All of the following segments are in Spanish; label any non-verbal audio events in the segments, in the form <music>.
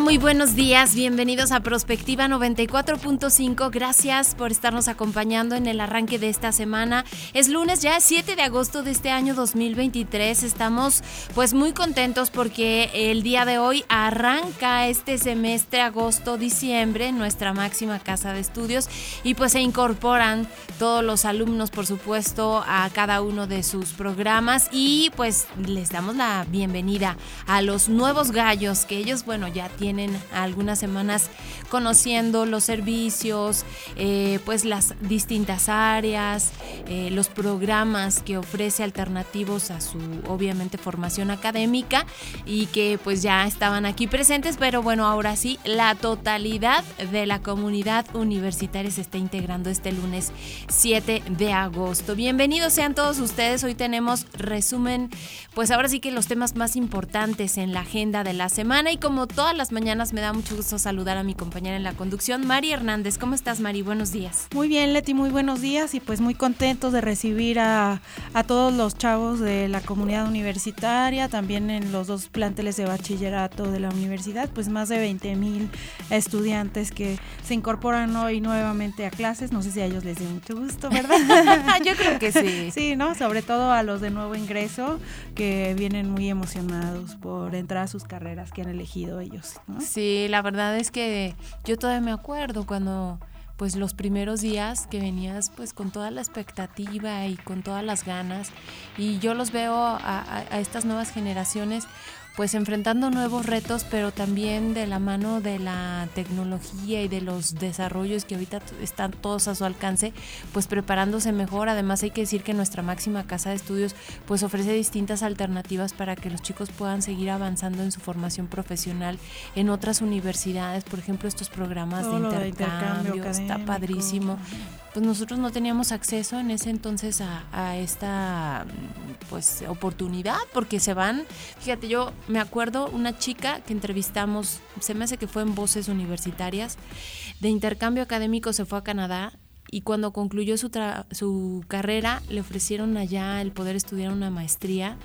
Muy buenos días. Bienvenidos a Prospectiva 94.5. Gracias por estarnos acompañando en el arranque de esta semana. Es lunes ya 7 de agosto de este año 2023. Estamos pues muy contentos porque el día de hoy arranca este semestre agosto-diciembre nuestra máxima casa de estudios y pues se incorporan todos los alumnos, por supuesto, a cada uno de sus programas y pues les damos la bienvenida a los nuevos gallos que ellos, bueno, ya tienen algunas semanas conociendo los servicios, eh, pues las distintas áreas, eh, los programas que ofrece alternativos a su obviamente formación académica y que pues ya estaban aquí presentes, pero bueno, ahora sí, la totalidad de la comunidad universitaria se está integrando este lunes 7 de agosto. Bienvenidos sean todos ustedes, hoy tenemos resumen, pues ahora sí que los temas más importantes en la agenda de la semana y como todas las mañanas me da mucho gusto saludar a mi compañera en la conducción, Mari Hernández. ¿Cómo estás, Mari? Buenos días. Muy bien, Leti, muy buenos días y pues muy contentos de recibir a, todos los chavos de la comunidad universitaria, también en los dos planteles de bachillerato de la universidad, pues más de 20 mil estudiantes que se incorporan hoy nuevamente a clases. No sé si a ellos les dé mucho gusto, ¿verdad? <laughs> Yo creo que sí. Sí, ¿no? Sobre todo a los de nuevo ingreso que vienen muy emocionados por entrar a sus carreras que han elegido ellos. Sí, la verdad es que yo todavía me acuerdo cuando pues los primeros días que venías pues con toda la expectativa y con todas las ganas y yo los veo a, estas nuevas generaciones pues enfrentando nuevos retos, pero también de la mano de la tecnología y de los desarrollos que ahorita están todos a su alcance, pues preparándose mejor. Además hay que decir que nuestra máxima casa de estudios pues ofrece distintas alternativas para que los chicos puedan seguir avanzando en su formación profesional en otras universidades, por ejemplo estos programas de intercambio, está padrísimo. pues nosotros no teníamos acceso en ese entonces a, esta pues oportunidad porque se van, fíjate, yo me acuerdo una chica que entrevistamos, se me hace que fue en Voces Universitarias, de intercambio académico se fue a Canadá y cuando concluyó su, su carrera le ofrecieron allá el poder estudiar una maestría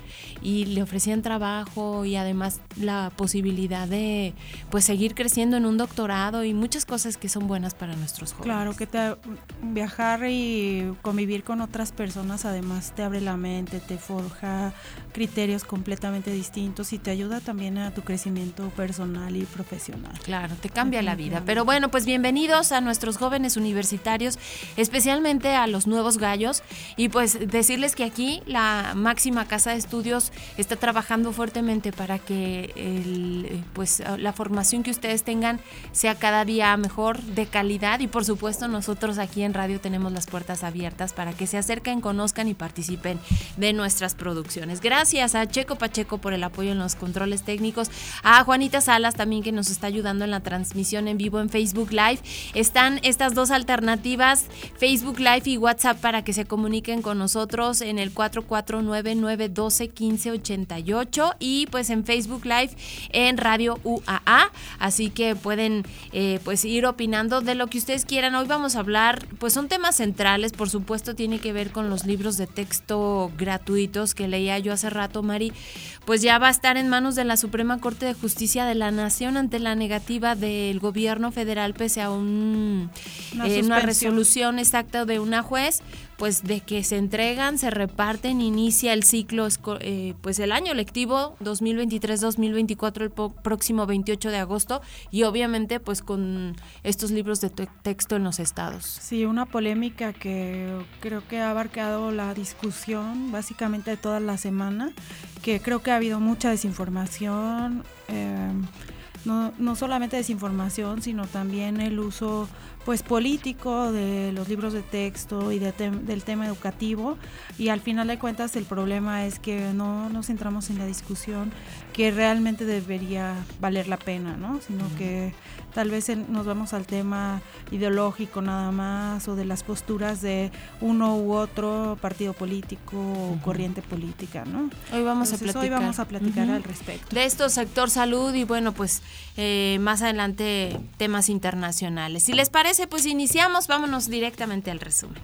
y le ofrecían trabajo y además la posibilidad de pues seguir creciendo en un doctorado y muchas cosas que son buenas para nuestros jóvenes. Claro, que te, viajar y convivir con otras personas además te abre la mente, te forja criterios completamente distintos y te ayuda también a tu crecimiento personal y profesional. Claro, te cambia la vida. Pero bueno, pues bienvenidos a nuestros jóvenes universitarios especialmente a los nuevos gallos. Y pues decirles que aquí la máxima casa de estudios está trabajando fuertemente para que el, pues, la formación que ustedes tengan sea cada día mejor, de calidad. Y por supuesto nosotros aquí en radio tenemos las puertas abiertas para que se acerquen, conozcan y participen de nuestras producciones. Gracias a Checo Pacheco por el apoyo en los controles técnicos, a Juanita Salas también que nos está ayudando en la transmisión en vivo en Facebook Live. Están estas dos alternativas Facebook Live y WhatsApp para que se comuniquen con nosotros en el 449-912-1588 y pues en Facebook Live en Radio UAA. Así que pueden eh, pues ir opinando de lo que ustedes quieran. Hoy vamos a hablar, pues son temas centrales, por supuesto tiene que ver con los libros de texto gratuitos que leía yo hace rato, Mari. Pues ya va a estar en manos de la Suprema Corte de Justicia de la Nación ante la negativa del gobierno federal pese a un, una eh, resolución exacta de una juez, pues de que se entregan, se reparten, inicia el ciclo, eh, pues el año lectivo 2023-2024 el próximo 28 de agosto y obviamente pues con estos libros de texto en los estados. Sí, una polémica que creo que ha abarcado la discusión básicamente de toda la semana, que creo que ha habido mucha desinformación. Eh, no, no solamente desinformación, sino también el uso pues político de los libros de texto y del tema educativo y al final de cuentas el problema es que no nos centramos en la discusión que realmente debería valer la pena, ¿no? Sino que tal vez nos vamos al tema ideológico nada más o de las posturas de uno u otro partido político o corriente política, ¿no? Hoy vamos a platicar. Hoy vamos a platicar al respecto. De esto, sector salud y bueno, pues eh, más adelante temas internacionales. Si les parece, pues iniciamos, vámonos directamente al resumen.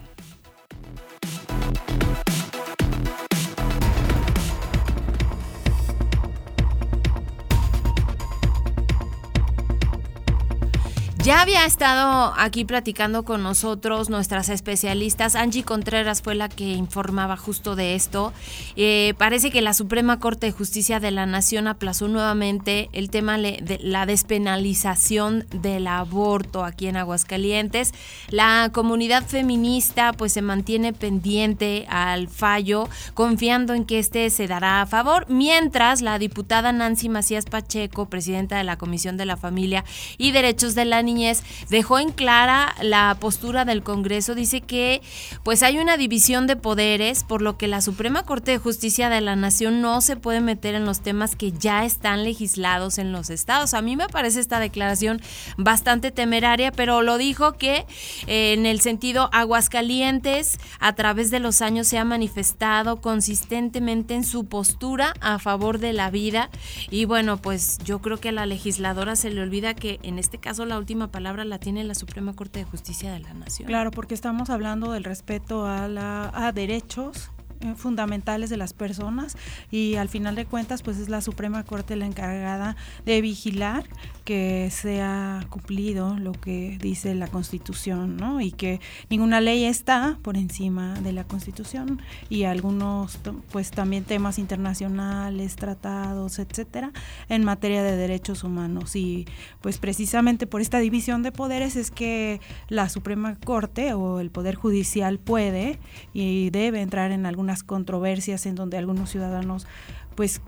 Ya había estado aquí platicando con nosotros nuestras especialistas. Angie Contreras fue la que informaba justo de esto. Eh, parece que la Suprema Corte de Justicia de la Nación aplazó nuevamente el tema de la despenalización del aborto aquí en Aguascalientes. La comunidad feminista pues se mantiene pendiente al fallo, confiando en que este se dará a favor, mientras la diputada Nancy Macías Pacheco, presidenta de la Comisión de la Familia y Derechos de la Niñez dejó en clara la postura del Congreso. Dice que pues hay una división de poderes, por lo que la Suprema Corte de Justicia de la Nación no se puede meter en los temas que ya están legislados en los estados. A mí me parece esta declaración bastante temeraria, pero lo dijo que eh, en el sentido Aguascalientes a través de los años se ha manifestado consistentemente en su postura a favor de la vida y bueno, pues yo creo que a la legisladora se le olvida que en este caso la última palabra la tiene la Suprema Corte de Justicia de la Nación. Claro, porque estamos hablando del respeto a, la, a derechos eh, fundamentales de las personas y al final de cuentas pues es la Suprema Corte la encargada de vigilar que sea cumplido lo que dice la Constitución, ¿no? Y que ninguna ley está por encima de la Constitución y algunos pues también temas internacionales, tratados, etcétera, en materia de derechos humanos y pues precisamente por esta división de poderes es que la Suprema Corte o el Poder Judicial puede y debe entrar en alguna controversias en donde algunos ciudadanos pues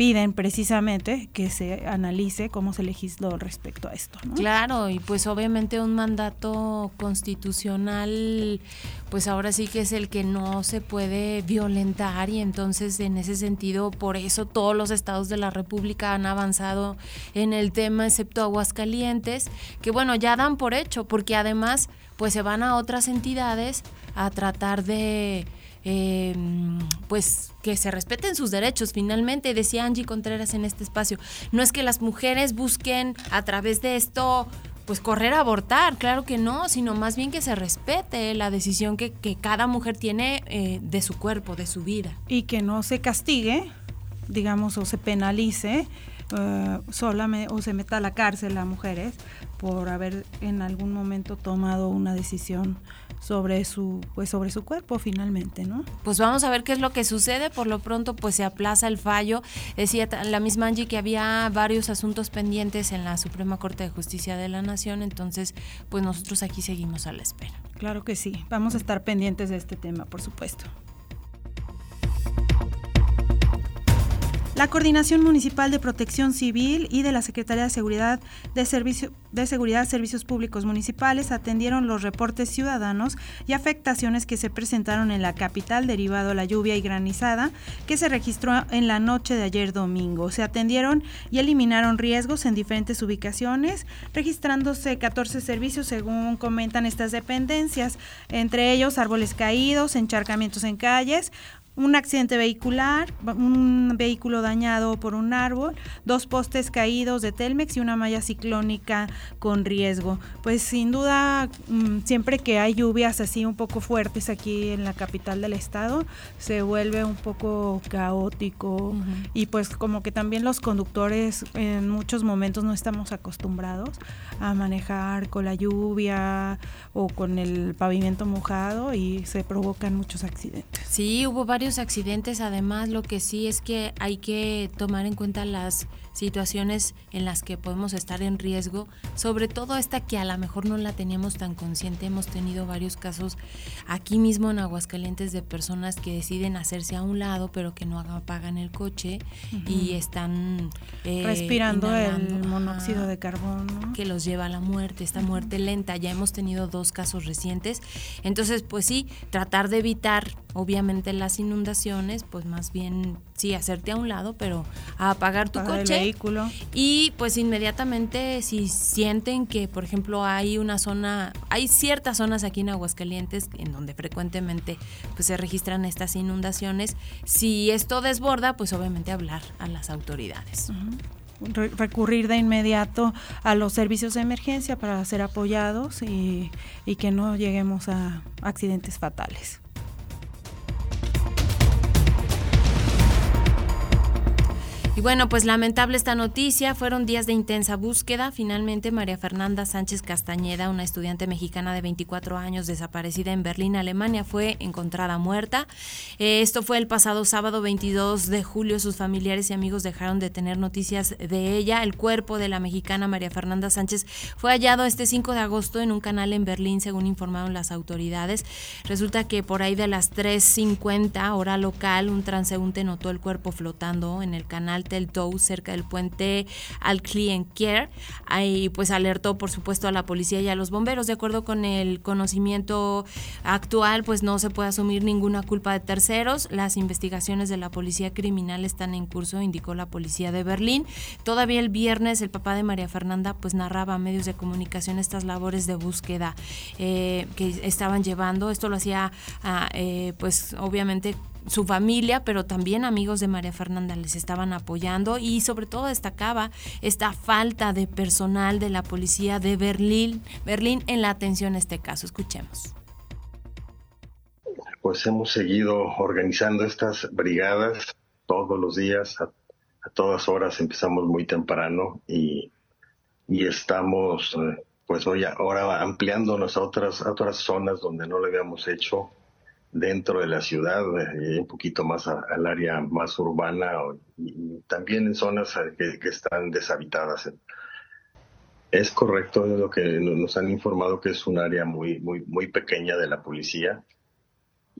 piden precisamente que se analice cómo se legisló respecto a esto. Claro, y pues obviamente un mandato constitucional, pues ahora sí que es el que no se puede violentar y entonces en ese sentido, por eso todos los estados de la República han avanzado en el tema, excepto Aguascalientes, que bueno, ya dan por hecho, porque además pues se van a otras entidades a tratar de eh, pues que se respeten sus derechos. Finalmente, decía Angie Contreras en este espacio, no es que las mujeres busquen a través de esto pues correr a abortar, claro que no, sino más bien que se respete la decisión que, cada mujer tiene eh, de su cuerpo, de su vida. Y que no se castigue, digamos, o se penalice uh, solamente, o se meta a la cárcel a mujeres por haber en algún momento tomado una decisión sobre su pues sobre su cuerpo finalmente, ¿no? Pues vamos a ver qué es lo que sucede. Por lo pronto pues se aplaza el fallo. Decía la misma Angie que había varios asuntos pendientes en la Suprema Corte de Justicia de la Nación, entonces pues nosotros aquí seguimos a la espera. Claro que sí. Vamos a estar pendientes de este tema, por supuesto. La Coordinación Municipal de Protección Civil y de la Secretaría de Seguridad de, Servicio, de Seguridad Servicios Públicos Municipales atendieron los reportes ciudadanos y afectaciones que se presentaron en la capital derivado a la lluvia y granizada que se registró en la noche de ayer domingo. Se atendieron y eliminaron riesgos en diferentes ubicaciones, registrándose 14 servicios según comentan estas dependencias, entre ellos árboles caídos, encharcamientos en calles, un accidente vehicular, un vehículo dañado por un árbol, dos postes caídos de Telmex y una malla ciclónica con riesgo. Pues sin duda, mm, siempre que hay lluvias así un poco fuertes aquí en la capital del estado, se vuelve un poco caótico y pues como que también los conductores en muchos momentos no estamos acostumbrados a manejar con la lluvia o con el pavimento mojado y se provocan muchos accidentes. Sí, hubo varios accidentes, además lo que sí es que hay que tomar en cuenta las situaciones en las que podemos estar en riesgo, sobre todo esta que a lo mejor no la teníamos tan consciente. Hemos tenido varios casos aquí mismo en Aguascalientes de personas que deciden hacerse a un lado, pero que no apagan el coche y están eh, respirando el monóxido de carbono que los lleva a la muerte, esta muerte lenta. Ya hemos tenido dos casos recientes. Entonces, pues sí, tratar de evitar obviamente las inundaciones, pues más bien sí hacerte a un lado, pero a apagar tu coche. vehículo. Y pues inmediatamente si sienten que, por ejemplo, hay una zona, hay ciertas zonas aquí en Aguascalientes en donde frecuentemente pues se registran estas inundaciones, si esto desborda, pues obviamente hablar a las autoridades. recurrir de inmediato a los servicios de emergencia para ser apoyados y que no lleguemos a accidentes fatales. Y bueno, pues lamentable esta noticia, fueron días de intensa búsqueda. Finalmente, María Fernanda Sánchez Castañeda, una estudiante mexicana de 24 años desaparecida en Berlín, Alemania, fue encontrada muerta. Eh, esto fue el pasado sábado 22 de julio. Sus familiares y amigos dejaron de tener noticias de ella. El cuerpo de la mexicana María Fernanda Sánchez fue hallado este 5 de agosto en un canal en Berlín, según informaron las autoridades. Resulta que por ahí de las 3.50 hora local, un transeúnte notó el cuerpo flotando en el canal el Tow cerca del puente al Client Care. Ahí pues alertó por supuesto a la policía y a los bomberos. De acuerdo con el conocimiento actual, pues no se puede asumir ninguna culpa de terceros. Las investigaciones de la policía criminal están en curso, indicó la policía de Berlín. Todavía el viernes el papá de María Fernanda pues narraba a medios de comunicación estas labores de búsqueda eh, que estaban llevando. Esto lo hacía ah, eh, pues obviamente su familia, pero también amigos de María Fernanda les estaban apoyando y sobre todo destacaba esta falta de personal de la policía de Berlín, Berlín en la atención a este caso. Escuchemos. Pues hemos seguido organizando estas brigadas todos los días, a, todas horas empezamos muy temprano y, y estamos eh, pues hoy ahora ampliándonos a otras, a otras zonas donde no lo habíamos hecho dentro de la ciudad, y un poquito más al área más urbana y, también en zonas eh, que, están deshabitadas. Es correcto lo que nos han informado que es un área muy muy muy pequeña de la policía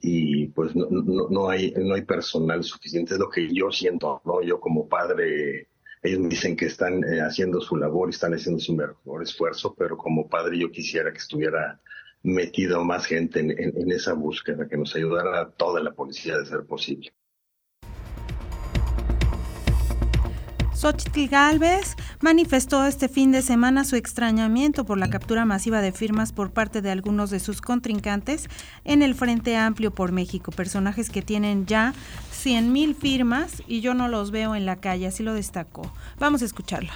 y pues no, no, hay no hay personal suficiente es lo que yo siento no yo como padre ellos me dicen que están eh, haciendo su labor están haciendo su mejor esfuerzo pero como padre yo quisiera que estuviera metido más gente en, esa búsqueda, que nos ayudara a toda la policía de ser posible. Xochitl Galvez manifestó este fin de semana su extrañamiento por la captura masiva de firmas por parte de algunos de sus contrincantes en el Frente Amplio por México, personajes que tienen ya 100 mil firmas y yo no los veo en la calle, así lo destacó. Vamos a escucharla.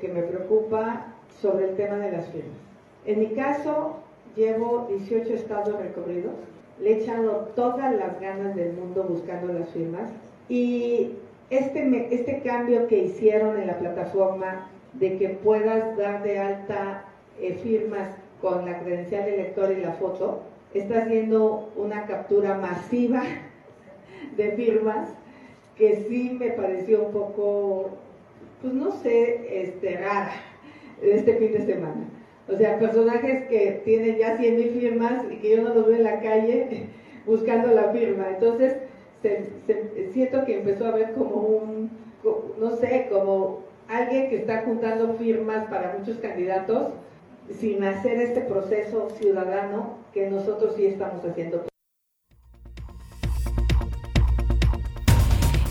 Que me preocupa sobre el tema de las firmas en mi caso, llevo 18 estados recorridos, le he echado todas las ganas del mundo buscando las firmas y este, este cambio que hicieron en la plataforma de que puedas dar de alta eh, firmas con la credencial de lector y la foto, está haciendo una captura masiva <laughs> de firmas que sí me pareció un poco, pues no sé, este, rara este fin de semana. O sea, personajes que tienen ya 100 mil firmas y que yo no los veo en la calle <laughs> buscando la firma. Entonces, siento que empezó a haber como un, no sé, como alguien que está juntando firmas para muchos candidatos sin hacer este proceso ciudadano que nosotros sí estamos haciendo.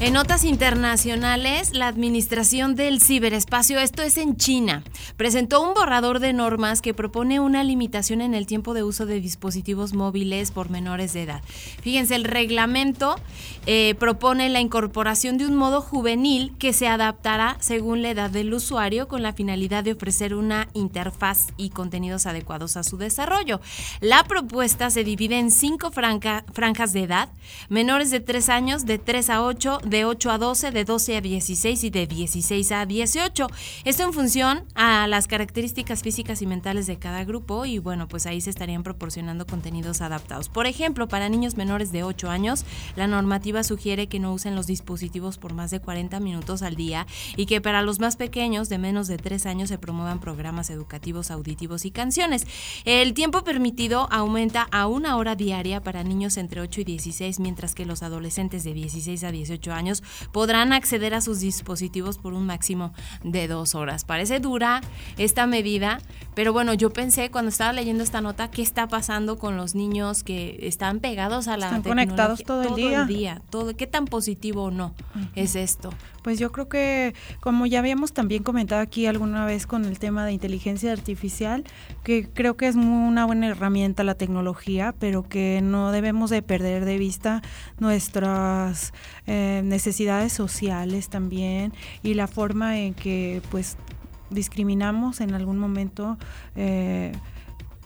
En notas internacionales, la Administración del Ciberespacio, esto es en China, presentó un borrador de normas que propone una limitación en el tiempo de uso de dispositivos móviles por menores de edad. Fíjense, el reglamento eh, propone la incorporación de un modo juvenil que se adaptará según la edad del usuario con la finalidad de ofrecer una interfaz y contenidos adecuados a su desarrollo. La propuesta se divide en cinco franjas de edad, menores de 3 años, de 3 a 8, de 8 a 12, de 12 a 16 y de 16 a 18. Esto en función a las características físicas y mentales de cada grupo y bueno, pues ahí se estarían proporcionando contenidos adaptados. Por ejemplo, para niños menores de 8 años, la normativa sugiere que no usen los dispositivos por más de 40 minutos al día y que para los más pequeños de menos de 3 años se promuevan programas educativos auditivos y canciones. El tiempo permitido aumenta a una hora diaria para niños entre 8 y 16, mientras que los adolescentes de 16 a 18 años podrán acceder a sus dispositivos por un máximo de dos horas. Parece dura esta medida, pero bueno, yo pensé cuando estaba leyendo esta nota qué está pasando con los niños que están pegados a la están conectados todo, el día. El día todo, ¿Qué tan positivo o no es esto? Pues yo creo que, como ya habíamos también comentado aquí alguna vez con el tema de inteligencia artificial, que creo que es una buena herramienta la tecnología, pero que no debemos de perder de vista nuestras eh, necesidades sociales también y la forma en que pues discriminamos en algún momento. Eh,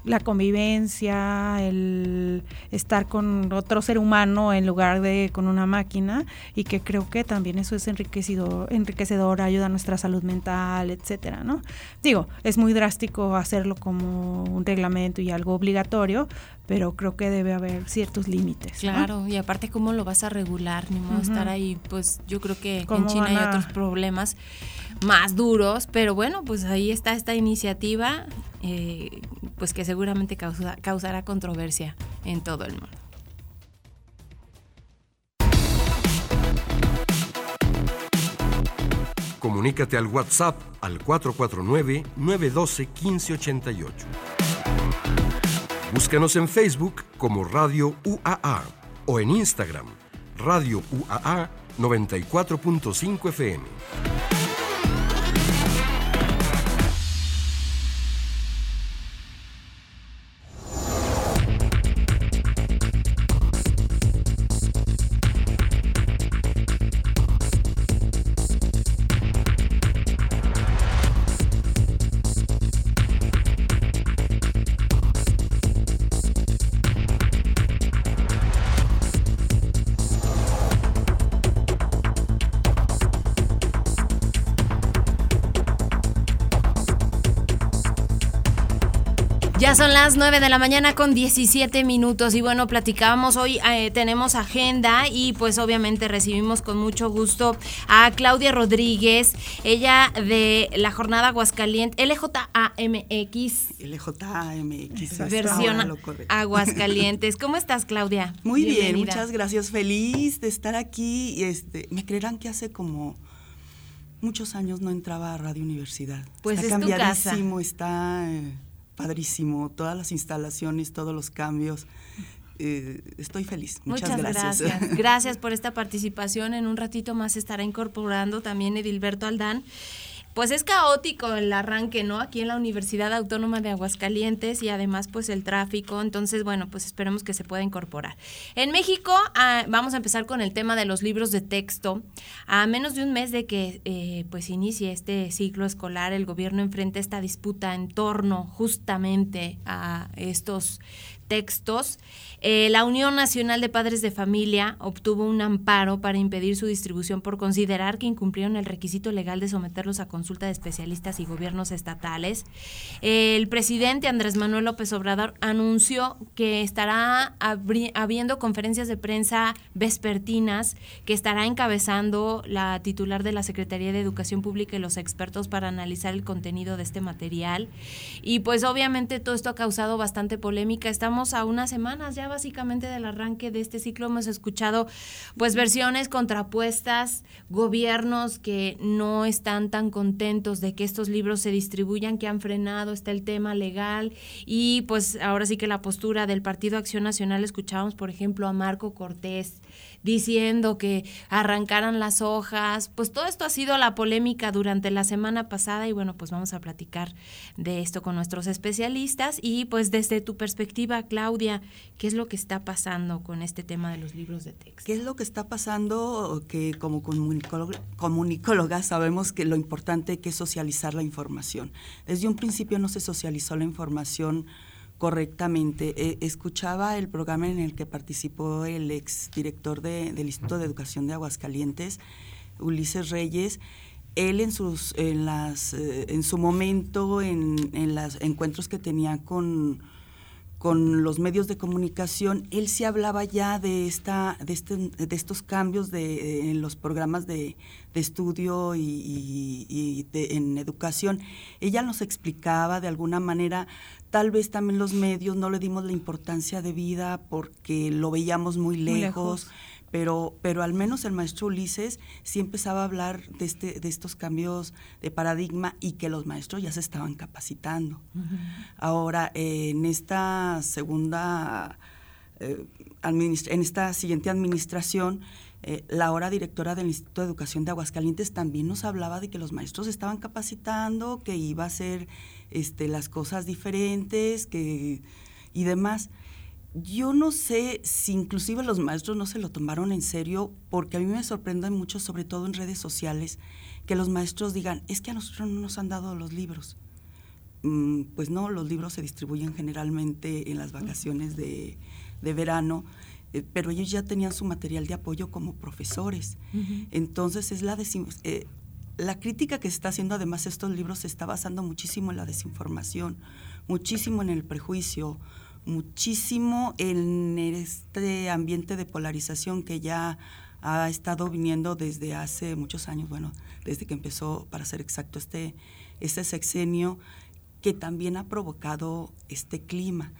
la convivencia, el estar con otro ser humano en lugar de con una máquina y que creo que también eso es enriquecedor, enriquecedor ayuda a nuestra salud mental, etcétera, ¿no? Digo, es muy drástico hacerlo como un reglamento y algo obligatorio, pero creo que debe haber ciertos límites. Claro, y aparte cómo lo vas a regular, ni modo estar ahí, pues yo creo que en China hay otros problemas más duros, pero bueno, pues ahí está esta iniciativa, eh, pues que seguramente causará controversia en todo el mundo. Comunícate al WhatsApp al 449-912-1588. Búscanos en Facebook como Radio UAA o en Instagram, Radio UAA 94.5 FM. Ya son las 9 de la mañana con 17 minutos y bueno, platicábamos hoy, eh, tenemos agenda y pues obviamente recibimos con mucho gusto a Claudia Rodríguez, ella de la jornada Aguascalientes, LJAMX. LJAMX. Versión Aguascalientes. <laughs> ¿Cómo estás, Claudia? Muy bien, muchas gracias. Feliz de estar aquí. Y este, me creerán que hace como muchos años no entraba a Radio Universidad. Pues está es cambiadísimo, está... Eh, padrísimo, todas las instalaciones, todos los cambios. Eh, estoy feliz. Muchas, gracias. gracias. <laughs> Gracias por esta participación. En un ratito más estará incorporando también Edilberto Aldán pues es caótico el arranque, ¿no? Aquí en la Universidad Autónoma de Aguascalientes y además pues el tráfico, entonces bueno, pues esperemos que se pueda incorporar. En México ah, vamos a empezar con el tema de los libros de texto. A menos de un mes de que eh, pues inicie este ciclo escolar, el gobierno enfrenta esta disputa en torno justamente a estos textos. Eh, la Unión Nacional de Padres de Familia obtuvo un amparo para impedir su distribución por considerar que incumplieron el requisito legal de someterlos a consulta de especialistas y gobiernos estatales. el presidente Andrés Manuel López Obrador anunció que estará habiendo conferencias de prensa vespertinas que estará encabezando la titular de la Secretaría de Educación Pública y los expertos para analizar el contenido de este material. Y pues obviamente todo esto ha causado bastante polémica. Estamos a unas semanas ya básicamente del arranque de este ciclo. Hemos escuchado pues versiones contrapuestas, gobiernos que no están tan contentos de que estos libros se distribuyan, que han frenado, está el tema legal. Y pues ahora sí que la postura del Partido Acción Nacional escuchábamos por ejemplo a Marco Cortés diciendo que arrancaran las hojas. Pues todo esto ha sido la polémica durante la semana pasada y bueno, pues vamos a platicar de esto con nuestros especialistas. Y pues desde tu perspectiva, Claudia, ¿qué es lo que está pasando con este tema de los libros de texto? ¿Qué es lo que está pasando? Que como comunicólogas sabemos que lo importante es socializar la información. Desde un principio no se socializó la información correctamente. Eh, escuchaba el programa en el que participó el ex director del Instituto de Educación de Aguascalientes, Ulises Reyes. Él en sus en las eh, en su momento en, en los encuentros que tenía con con los medios de comunicación, él sí hablaba ya de esta, de, este, de estos cambios de, en los programas de, estudio y, en educación. Ella nos explicaba de alguna manera, tal vez también los medios no le dimos la importancia de vida porque lo veíamos muy lejos pero, pero al menos el maestro Ulises sí empezaba a hablar de, este, de estos cambios de paradigma y que los maestros ya se estaban capacitando. Ahora, en esta segunda, eh, en esta siguiente administración, eh, la hora directora del Instituto de Educación de Aguascalientes también nos hablaba de que los maestros estaban capacitando, que iba a ser este, las cosas diferentes que, y demás. Yo no sé si inclusive los maestros no se lo tomaron en serio, porque a mí me sorprende mucho, sobre todo en redes sociales, que los maestros digan, es que a nosotros no nos han dado los libros. Mm, pues no, los libros se distribuyen generalmente en las vacaciones de, verano, eh, pero ellos ya tenían su material de apoyo como profesores. Entonces es la eh, la crítica que se está haciendo además estos libros se está basando muchísimo en la desinformación, muchísimo en el prejuicio, muchísimo en este ambiente de polarización que ya ha estado viniendo desde hace muchos años, bueno, desde que empezó, para ser exacto, este, este sexenio, que también ha provocado este clima.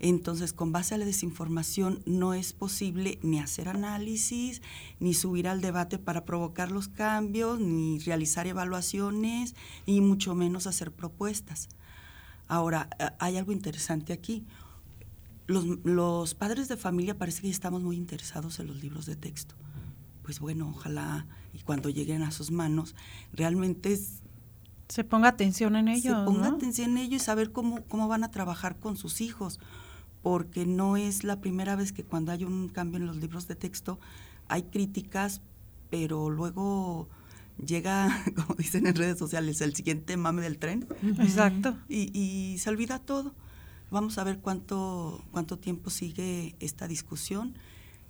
Entonces, con base a la desinformación, no es posible ni hacer análisis, ni subir al debate para provocar los cambios, ni realizar evaluaciones, y mucho menos hacer propuestas. Ahora, hay algo interesante aquí los, padres de familia parece que estamos muy interesados en los libros de texto. Pues bueno, ojalá y cuando lleguen a sus manos realmente se ponga atención en ello. Se ponga atención en ello y saber cómo, cómo van a trabajar con sus hijos, porque no es la primera vez que cuando hay un cambio en los libros de texto hay críticas, pero luego llega, <laughs> como dicen en redes sociales, el siguiente mame del tren. Exacto. Y, y se olvida todo. Vamos a ver cuánto, cuánto tiempo sigue esta discusión.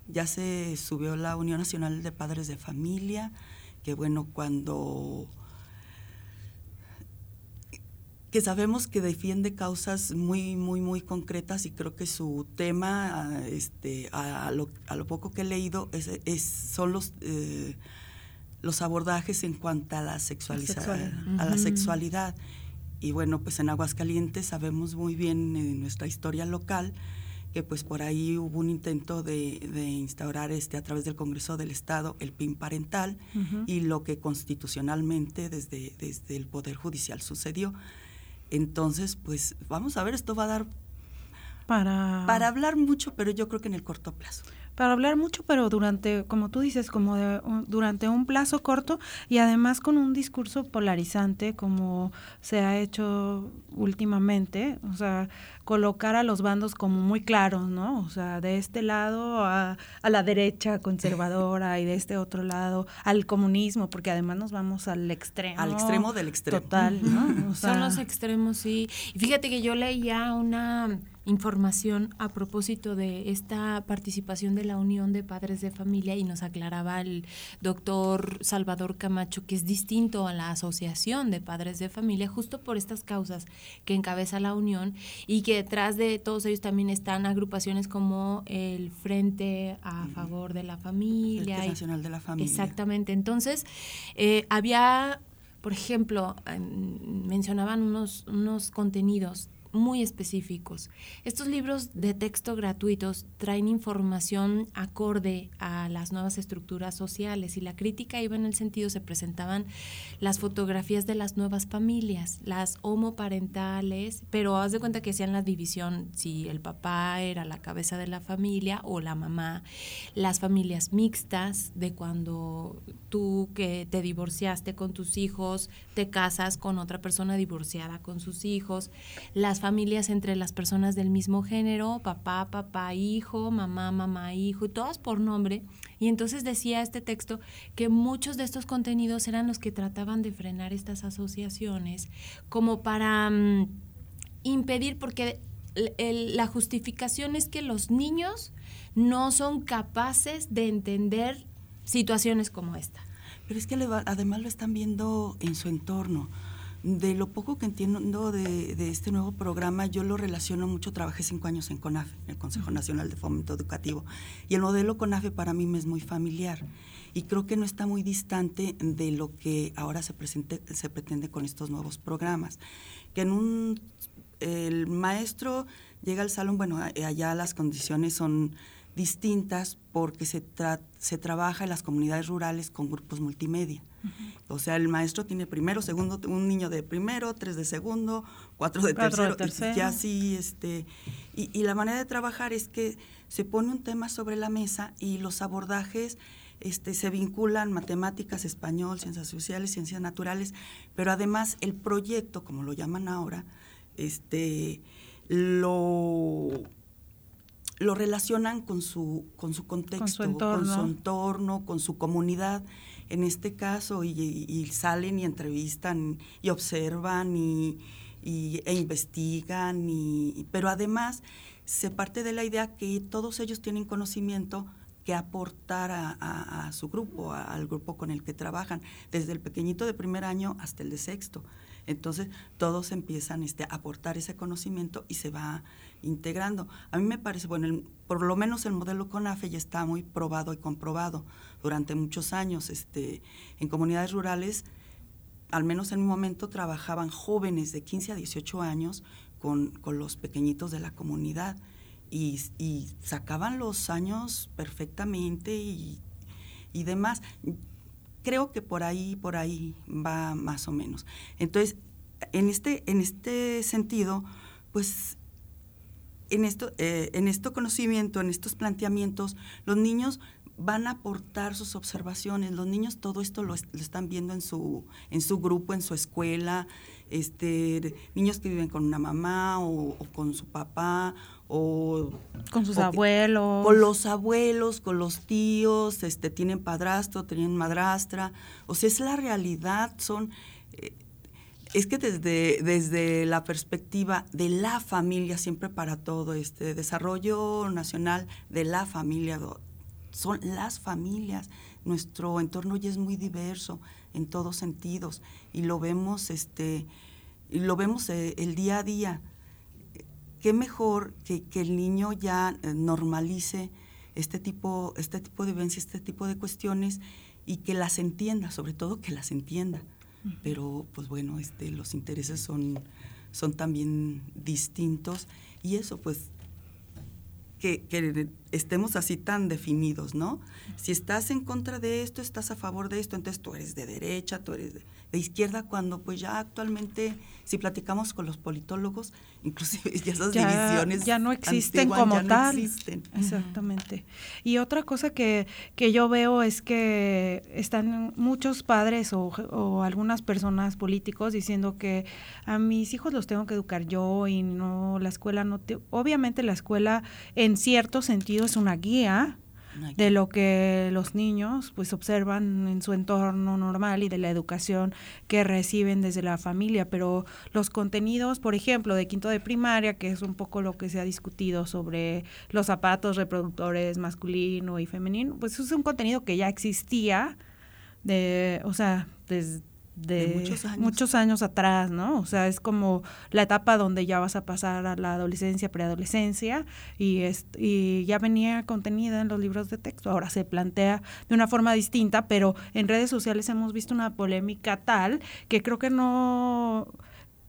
Ya se subió la Unión Nacional de Padres de Familia, que bueno, cuando que sabemos que defiende causas muy, muy, muy concretas y creo que su tema, este, a, lo, a lo poco que he leído, es, son los, eh, los abordajes en cuanto a la, sexualidad. A la sexualidad. Y bueno, pues en Aguascalientes sabemos muy bien en nuestra historia local que pues por ahí hubo un intento de, instaurar este a través del Congreso del Estado el PIN parental y lo que constitucionalmente desde, desde el Poder Judicial sucedió. Entonces, pues vamos a ver, esto va a dar para... para hablar mucho, pero yo creo que en el corto plazo para hablar mucho, pero durante, como tú dices, como de, durante un plazo corto y además con un discurso polarizante como se ha hecho últimamente, o sea, colocar a los bandos como muy claros, ¿no? O sea, de este lado a, a la derecha conservadora y de este otro lado al comunismo, porque además nos vamos al extremo. Al extremo del extremo. Total, ¿no? Son los extremos, sí. Y fíjate que yo leía una información a propósito de esta participación de la Unión de Padres de Familia y nos aclaraba el doctor Salvador Camacho que es distinto a la Asociación de Padres de Familia justo por estas causas que encabeza la Unión y que detrás de todos ellos también están agrupaciones como el Frente a Favor de la Familia. Frente Nacional de la Familia. Exactamente. Entonces, eh, había por ejemplo, mencionaban unos, unos contenidos muy específicos. Estos libros de texto gratuitos traen información acorde a las nuevas estructuras sociales y la crítica iba en el sentido, se presentaban las fotografías de las nuevas familias, las homoparentales, pero haz de cuenta que hacían la división si el papá era la cabeza de la familia o la mamá, las familias mixtas de cuando tú que te divorciaste con tus hijos, te casas con otra persona divorciada con sus hijos, las familias entre las personas del mismo género, papá, papá, hijo, mamá, mamá, hijo, todas por nombre. Y entonces decía este texto que muchos de estos contenidos eran los que trataban de frenar estas asociaciones como para mm, impedir, porque la justificación es que los niños no son capaces de entender situaciones como esta. Pero es que además lo están viendo en su entorno. De lo poco que entiendo de, este nuevo programa, yo lo relaciono mucho, trabajé cinco años en CONAFE, el Consejo Nacional de Fomento Educativo, y el modelo CONAFE para mí me es muy familiar y creo que no está muy distante de lo que ahora se, presente, se pretende con estos nuevos programas. Que en un, el maestro llega al salón, bueno, allá las condiciones son distintas porque se, se trabaja en las comunidades rurales con grupos multimedia. O sea, el maestro tiene primero, segundo, un niño de primero, tres de segundo, cuatro de tercero, y así, este, y, y, la manera de trabajar es que se pone un tema sobre la mesa y los abordajes este, se vinculan matemáticas, español, ciencias sociales, ciencias naturales, pero además el proyecto, como lo llaman ahora, este, lo lo relacionan con su, con su contexto, con su, entorno. con su comunidad, en este caso, y, salen y entrevistan y observan y, e investigan, y, pero además se parte de la idea que todos ellos tienen conocimiento que aportar a, su grupo, al grupo con el que trabajan, desde el pequeñito de primer año hasta el de sexto. Entonces, todos empiezan este, a aportar ese conocimiento y se va integrando. A mí me parece, bueno, por lo menos el modelo CONAFE ya está muy probado y comprobado durante muchos años. Este, en comunidades rurales, al menos en un momento, trabajaban jóvenes de 15 a 18 años con, los pequeñitos de la comunidad y, sacaban los años perfectamente y, y demás. Creo que por ahí, por ahí va más o menos. Entonces, en este, en este sentido, pues en esto, eh, en este conocimiento, en estos planteamientos, los niños van a aportar sus observaciones. Los niños todo esto lo, están viendo en su, en su grupo, en su escuela. Este, niños que viven con una mamá o, con su papá o con sus abuelos. con los abuelos, con los tíos, este, tienen padrastro, tienen madrastra. O sea, es la realidad, son... Es que desde, desde la perspectiva de la familia, siempre para todo, este desarrollo nacional de la familia, son las familias. Nuestro entorno ya es muy diverso en todos sentidos y lo vemos, este, y lo vemos eh, el día a día. Qué mejor que, que el niño ya eh, normalice este tipo, este tipo de vivencia, este tipo de cuestiones y que las entienda, sobre todo que las entienda pero pues bueno, este, los intereses son, son también distintos. Y eso pues que, que, estemos así tan definidos, ¿no? Si estás en contra de esto, estás a favor de esto, entonces tú eres de derecha, tú eres de, de izquierda cuando pues ya actualmente, si platicamos con los politólogos, <laughs> inclusive ya esas divisiones ya no existen como tal. Exactamente. Y otra cosa que, que yo veo es que están muchos padres o, o, algunas personas políticos diciendo que a mis hijos los tengo que educar yo y no la escuela no te, obviamente la escuela en cierto sentido es una guía de lo que los niños pues observan en su entorno normal y de la educación que reciben desde la familia, pero los contenidos, por ejemplo, de quinto de primaria, que es un poco lo que se ha discutido sobre los zapatos reproductores masculino y femenino, pues es un contenido que ya existía de, o sea, desde de, muchos, años. atrás, ¿no? O sea, es como la etapa donde ya vas a pasar a la adolescencia, preadolescencia, y, es, y ya venía contenida en los libros de texto. Ahora se plantea de una forma distinta, pero en redes sociales hemos visto una polémica tal que creo que no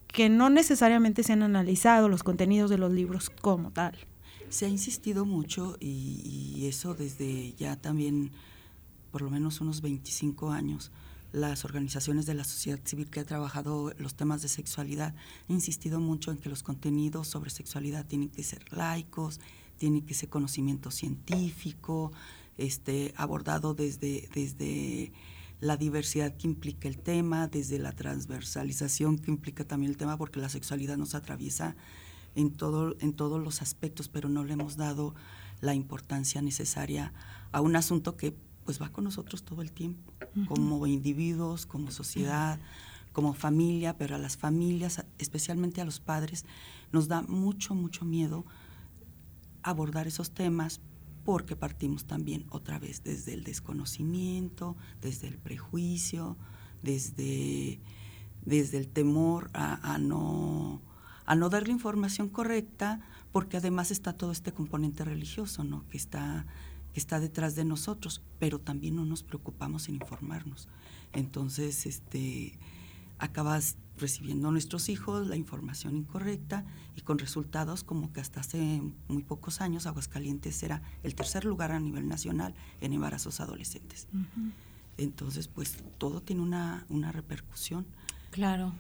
que no necesariamente se han analizado los contenidos de los libros como tal. Se ha insistido mucho y, y eso desde ya también por lo menos unos 25 años las organizaciones de la sociedad civil que ha trabajado los temas de sexualidad han insistido mucho en que los contenidos sobre sexualidad tienen que ser laicos, tiene que ser conocimiento científico, este, abordado desde, desde la diversidad que implica el tema, desde la transversalización que implica también el tema, porque la sexualidad nos atraviesa en, todo, en todos los aspectos, pero no le hemos dado la importancia necesaria a un asunto que pues va con nosotros todo el tiempo, como individuos, como sociedad, como familia, pero a las familias especialmente a los padres, nos da mucho, mucho miedo abordar esos temas porque partimos también otra vez desde el desconocimiento, desde el prejuicio, desde, desde el temor a, no, a no dar la información correcta, porque además está todo este componente religioso, ¿no? Que está, que está detrás de nosotros, pero también no nos preocupamos en informarnos. Entonces, este, acabas recibiendo a nuestros hijos la información incorrecta y con resultados como que hasta hace muy pocos años Aguascalientes era el tercer lugar a nivel nacional en embarazos adolescentes. Entonces, pues todo tiene una, una repercusión. Claro.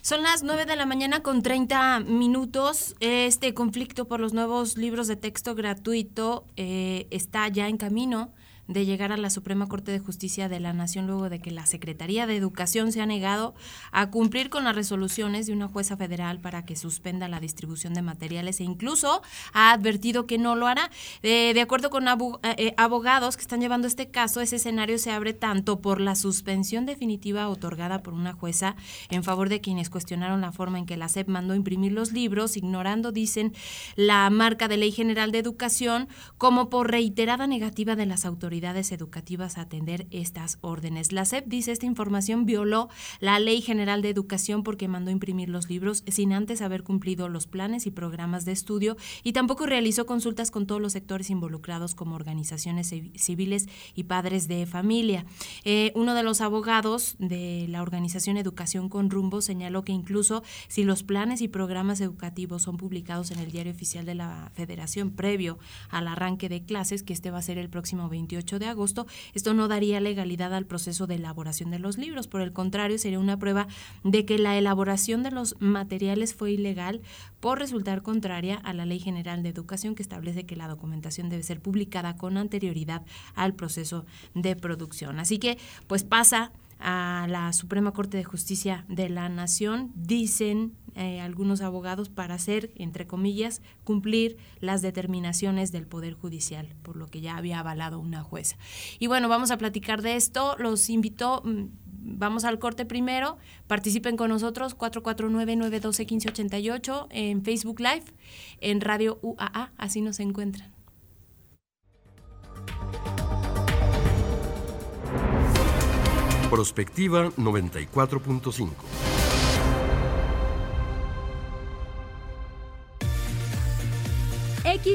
Son las 9 de la mañana con 30 minutos. Este conflicto por los nuevos libros de texto gratuito eh, está ya en camino de llegar a la Suprema Corte de Justicia de la Nación luego de que la Secretaría de Educación se ha negado a cumplir con las resoluciones de una jueza federal para que suspenda la distribución de materiales e incluso ha advertido que no lo hará. de acuerdo con eh, eh, abogados que están llevando este caso, ese escenario se abre tanto por la suspensión definitiva otorgada por una jueza en favor de quienes cuestionaron la forma en que la SEP mandó imprimir los libros, ignorando, dicen, la marca de Ley General de Educación, como por reiterada negativa de las autoridades educativas a atender estas órdenes. La SEP dice esta información violó la Ley General de Educación porque mandó imprimir los libros sin antes haber cumplido los planes y programas de estudio y tampoco realizó consultas con todos los sectores involucrados como organizaciones civiles y padres de familia. Eh, uno de los abogados de la organización Educación con Rumbo señaló que incluso si los planes y programas educativos son publicados en el diario oficial de la Federación previo al arranque de clases, que este va a ser el próximo 28 de agosto, esto no daría legalidad al proceso de elaboración de los libros. Por el contrario, sería una prueba de que la elaboración de los materiales fue ilegal por resultar contraria a la Ley General de Educación que establece que la documentación debe ser publicada con anterioridad al proceso de producción. Así que, pues pasa a la Suprema Corte de Justicia de la Nación, dicen eh, algunos abogados, para hacer, entre comillas, cumplir las determinaciones del Poder Judicial, por lo que ya había avalado una jueza. Y bueno, vamos a platicar de esto. Los invito, mm, vamos al corte primero, participen con nosotros, 449-912-1588 en Facebook Live, en Radio UAA, así nos encuentran. Prospectiva 94.5.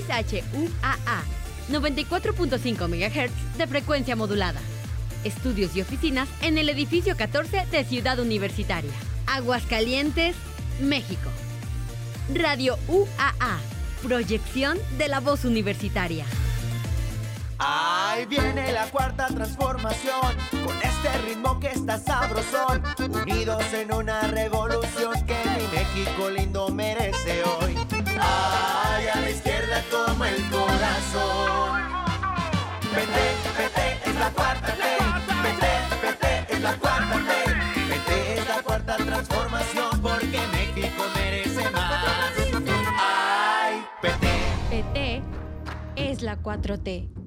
XHUAA 94.5 MHz de frecuencia modulada. Estudios y oficinas en el edificio 14 de Ciudad Universitaria. Aguascalientes, México. Radio UAA. Proyección de la voz universitaria. Ahí viene la cuarta transformación, con este ritmo que está sabrosón, unidos en una revolución que mi México lindo merece hoy. Ay, a la izquierda como el corazón. PT, PT es la cuarta ley, PT, PT es la cuarta ley, PT es la cuarta transformación porque México merece más. Ay, PT. PT es la 4T.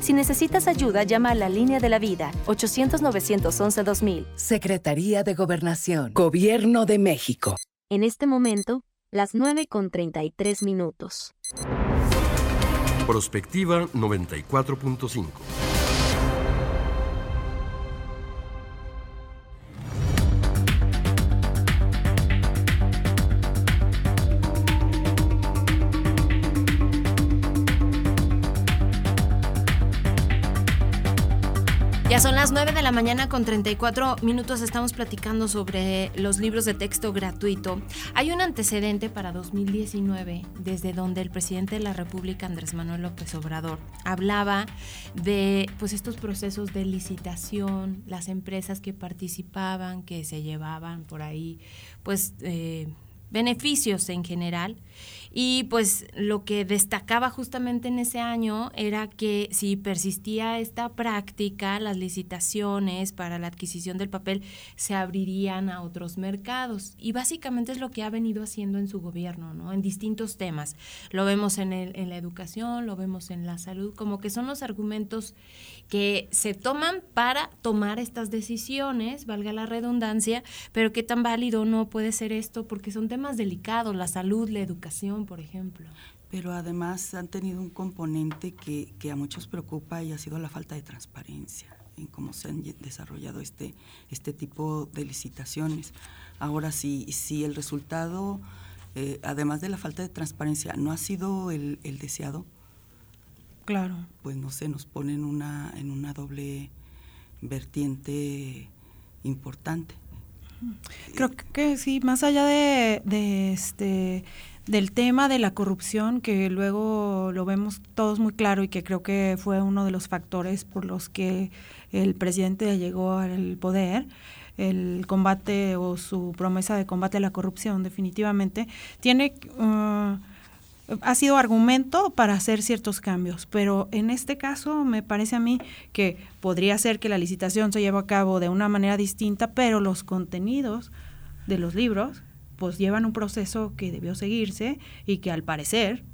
Si necesitas ayuda, llama a la línea de la vida 800-911-2000. Secretaría de Gobernación. Gobierno de México. En este momento, las 9 con 33 minutos. Prospectiva 94.5. 9 de la mañana con 34 minutos. Estamos platicando sobre los libros de texto gratuito. Hay un antecedente para 2019 desde donde el presidente de la República, Andrés Manuel López Obrador, hablaba de pues estos procesos de licitación, las empresas que participaban, que se llevaban por ahí, pues eh, beneficios en general. Y pues lo que destacaba justamente en ese año era que si persistía esta práctica, las licitaciones para la adquisición del papel se abrirían a otros mercados. Y básicamente es lo que ha venido haciendo en su gobierno, ¿no? En distintos temas. Lo vemos en, el, en la educación, lo vemos en la salud, como que son los argumentos que se toman para tomar estas decisiones, valga la redundancia, pero qué tan válido no puede ser esto porque son temas delicados, la salud, la educación, por ejemplo. Pero además han tenido un componente que, que a muchos preocupa y ha sido la falta de transparencia en cómo se han desarrollado este, este tipo de licitaciones. Ahora, si, si el resultado, eh, además de la falta de transparencia, no ha sido el, el deseado, Claro. Pues no sé, nos ponen una, en una doble vertiente importante. Creo que sí, más allá de, de este del tema de la corrupción, que luego lo vemos todos muy claro y que creo que fue uno de los factores por los que el presidente llegó al poder, el combate o su promesa de combate a la corrupción definitivamente, tiene... Uh, ha sido argumento para hacer ciertos cambios, pero en este caso me parece a mí que podría ser que la licitación se lleve a cabo de una manera distinta, pero los contenidos de los libros pues llevan un proceso que debió seguirse y que al parecer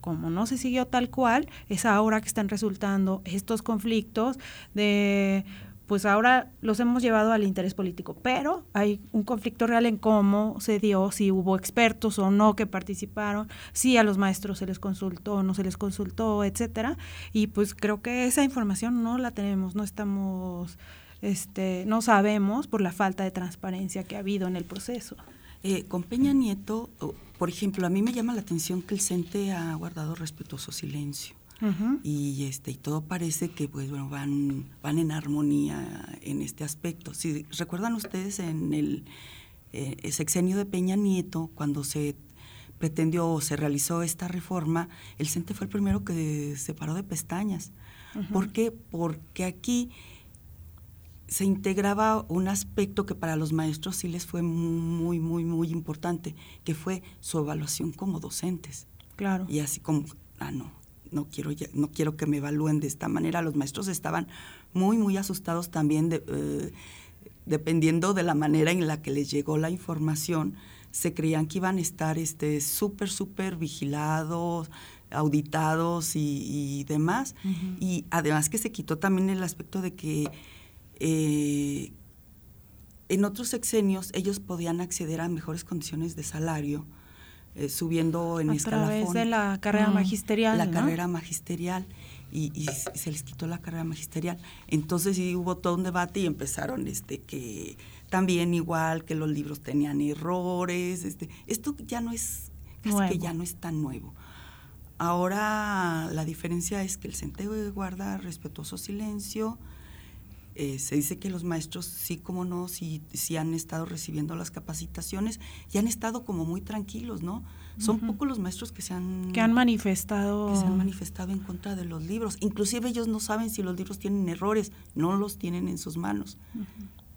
como no se siguió tal cual, es ahora que están resultando estos conflictos de pues ahora los hemos llevado al interés político, pero hay un conflicto real en cómo se dio, si hubo expertos o no que participaron, si a los maestros se les consultó o no se les consultó, etcétera, y pues creo que esa información no la tenemos, no estamos este no sabemos por la falta de transparencia que ha habido en el proceso. Eh, con Peña Nieto, por ejemplo, a mí me llama la atención que el CENTE ha guardado respetuoso silencio. Y este y todo parece que pues bueno van van en armonía en este aspecto. Si recuerdan ustedes en el eh, sexenio de Peña Nieto cuando se pretendió o se realizó esta reforma el CENTE fue el primero que se paró de pestañas. ¿por qué? porque aquí se integraba un aspecto que para los maestros sí les fue muy, muy, muy importante, que fue su evaluación como docentes. Claro. Y así como, ah, no, no quiero, no quiero que me evalúen de esta manera. Los maestros estaban muy, muy asustados también, de, eh, dependiendo de la manera en la que les llegó la información, se creían que iban a estar este, súper, súper vigilados, auditados y, demás. Y además que se quitó también el aspecto de que eh, en otros sexenios ellos podían acceder a mejores condiciones de salario eh, subiendo en a través de la carrera magisterial. La carrera magisterial. Y, se les quitó la carrera magisterial. Entonces sí hubo todo un debate y empezaron este que también igual que los libros tenían errores. Este, esto ya no es, casi que ya no es tan nuevo. Ahora la diferencia es que el CENTE guarda respetuoso silencio, eh, se dice que los maestros sí, como no, sí, sí, han estado recibiendo las capacitaciones y han estado como muy tranquilos, ¿no? Son pocos los maestros que se han... Que han manifestado... Que se han manifestado en contra de los libros. Inclusive ellos no saben si los libros tienen errores, no los tienen en sus manos.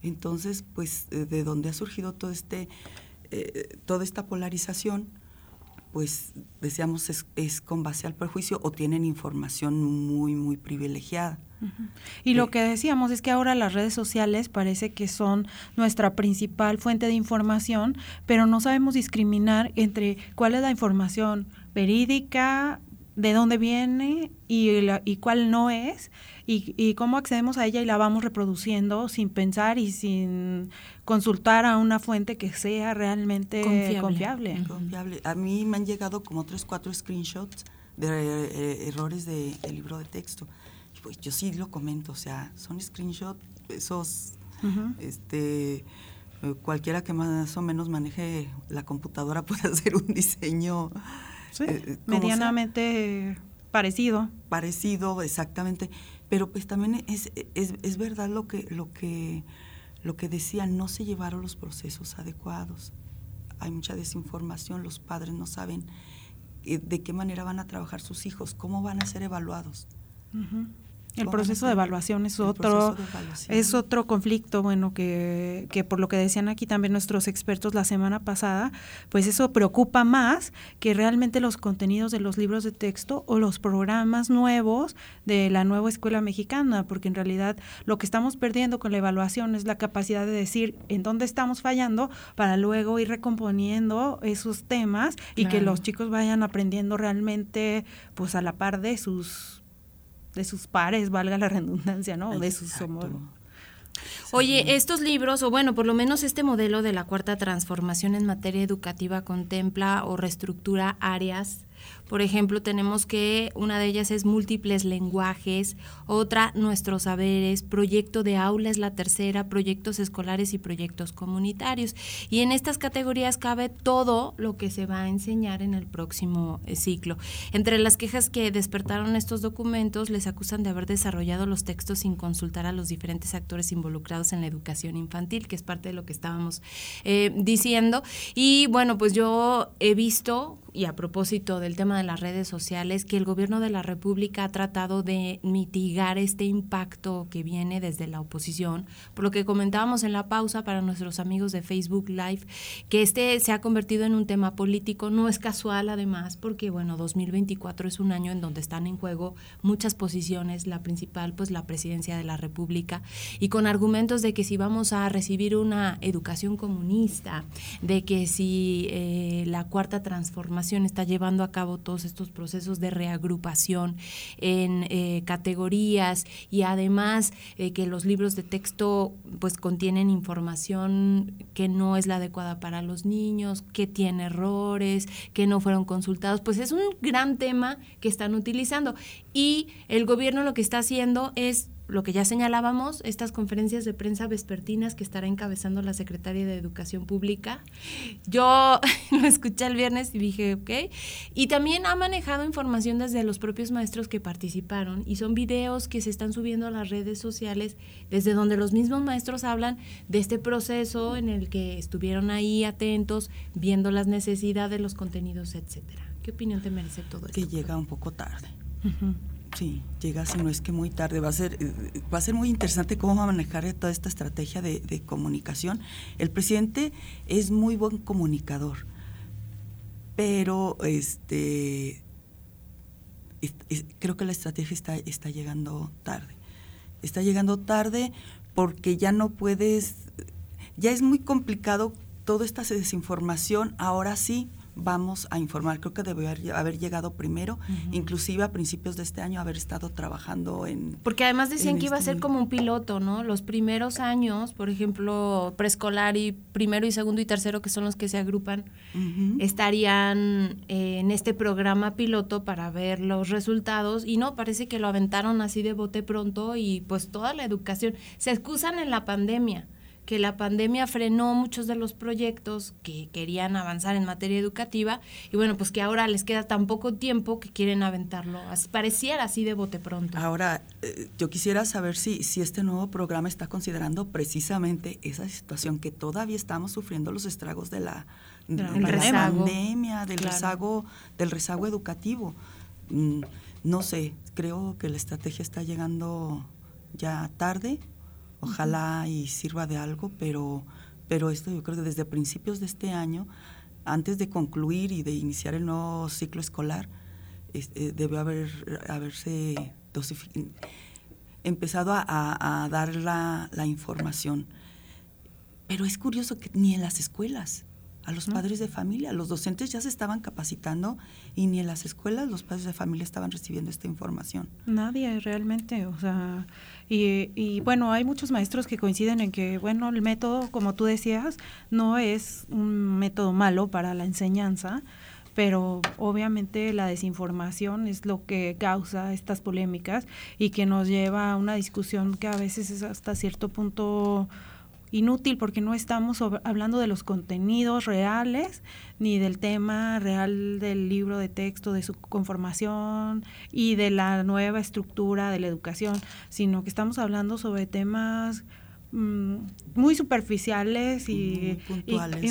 Entonces, pues, eh, de dónde ha surgido todo este, eh, toda esta polarización, pues, decíamos, es, es con base al perjuicio o tienen información muy, muy privilegiada. Y lo que decíamos es que ahora las redes sociales parece que son nuestra principal fuente de información, pero no sabemos discriminar entre cuál es la información verídica, de dónde viene y, y cuál no es, y, cómo accedemos a ella y la vamos reproduciendo sin pensar y sin consultar a una fuente que sea realmente confiable. confiable. A mí me han llegado como tres, cuatro screenshots de eh, errores de, de libro de texto pues yo sí lo comento, o sea, son screenshots, esos, este, eh, cualquiera que más o menos maneje la computadora <laughs> puede hacer un diseño. Sí, eh, medianamente parecido. Parecido, exactamente. Pero pues también es, es, es verdad lo que, lo que lo que decían, no se llevaron los procesos adecuados. Hay mucha desinformación, los padres no saben eh, de qué manera van a trabajar sus hijos, cómo van a ser evaluados. El proceso de evaluación es otro es otro conflicto, bueno, que, que, por lo que decían aquí también nuestros expertos la semana pasada, pues eso preocupa más que realmente los contenidos de los libros de texto o los programas nuevos de la nueva escuela mexicana, porque en realidad lo que estamos perdiendo con la evaluación es la capacidad de decir en dónde estamos fallando para luego ir recomponiendo esos temas y que los chicos vayan aprendiendo realmente pues a la par de sus de sus pares, valga la redundancia, ¿no? De sus homólogos. Oye, estos libros, o bueno, por lo menos este modelo de la cuarta transformación en materia educativa contempla o reestructura áreas por ejemplo, tenemos que una de ellas es múltiples lenguajes, otra nuestros saberes, proyecto de aula es la tercera, proyectos escolares y proyectos comunitarios. Y en estas categorías cabe todo lo que se va a enseñar en el próximo eh, ciclo. Entre las quejas que despertaron estos documentos, les acusan de haber desarrollado los textos sin consultar a los diferentes actores involucrados en la educación infantil, que es parte de lo que estábamos eh, diciendo. Y bueno, pues yo he visto y a propósito del tema de las redes sociales, que el gobierno de la República ha tratado de mitigar este impacto que viene desde la oposición, por lo que comentábamos en la pausa para nuestros amigos de Facebook Live, que este se ha convertido en un tema político, no es casual además, porque bueno, 2024 es un año en donde están en juego muchas posiciones, la principal pues la presidencia de la República, y con argumentos de que si vamos a recibir una educación comunista, de que si eh, la cuarta transformación está llevando a cabo todos estos procesos de reagrupación en eh, categorías y además eh, que los libros de texto pues contienen información que no es la adecuada para los niños, que tiene errores, que no fueron consultados, pues es un gran tema que están utilizando. Y el gobierno lo que está haciendo es lo que ya señalábamos, estas conferencias de prensa vespertinas que estará encabezando la secretaria de Educación Pública. Yo <laughs> lo escuché el viernes y dije, ok. Y también ha manejado información desde los propios maestros que participaron y son videos que se están subiendo a las redes sociales desde donde los mismos maestros hablan de este proceso en el que estuvieron ahí atentos, viendo las necesidades, los contenidos, etcétera. ¿Qué opinión te merece todo esto? Que llega un poco tarde. Sí, llega si no es que muy tarde. Va a ser, va a ser muy interesante cómo va a manejar toda esta estrategia de, comunicación. El presidente es muy buen comunicador, pero este creo que la estrategia está llegando tarde. Está llegando tarde porque ya no puedes, ya es muy complicado toda esta desinformación. Ahora sí, vamos a informar. Creo que debe haber llegado primero, inclusive a principios de este año haber estado trabajando en... Porque además decían que iba a ser este como un piloto, ¿no? Los primeros años, por ejemplo, preescolar y primero y segundo y tercero, que son los que se agrupan, estarían eh, en este programa piloto para ver los resultados. Y no, parece que lo aventaron así de bote pronto y pues toda la educación, se excusan en la pandemia que la pandemia frenó muchos de los proyectos que querían avanzar en materia educativa y bueno, pues que ahora les queda tan poco tiempo que quieren aventarlo. Así, pareciera así de bote pronto. Ahora, eh, yo quisiera saber si, si este nuevo programa está considerando precisamente esa situación que todavía estamos sufriendo los estragos de la, pandemia, del rezago, del rezago educativo. Mm, no sé, creo que la estrategia está llegando ya tarde Ojalá y sirva de algo, pero, pero esto yo creo que desde principios de este año, antes de concluir y de iniciar el nuevo ciclo escolar, eh, debe haber haberse empezado a, dar la, la, información. Pero es curioso que ni en las escuelas, a los padres de familia, los docentes ya se estaban capacitando y ni en las escuelas los padres de familia estaban recibiendo esta información. Nadie realmente, o sea, y, bueno, hay muchos maestros que coinciden en que, bueno, el método, como tú decías, no es un método malo para la enseñanza, pero obviamente la desinformación es lo que causa estas polémicas y que nos lleva a una discusión que a veces es hasta cierto punto inútil porque no estamos hablando de los contenidos reales ni del tema real del libro de texto, de su conformación y de la nueva estructura de la educación, sino que estamos hablando sobre temas mm, muy superficiales y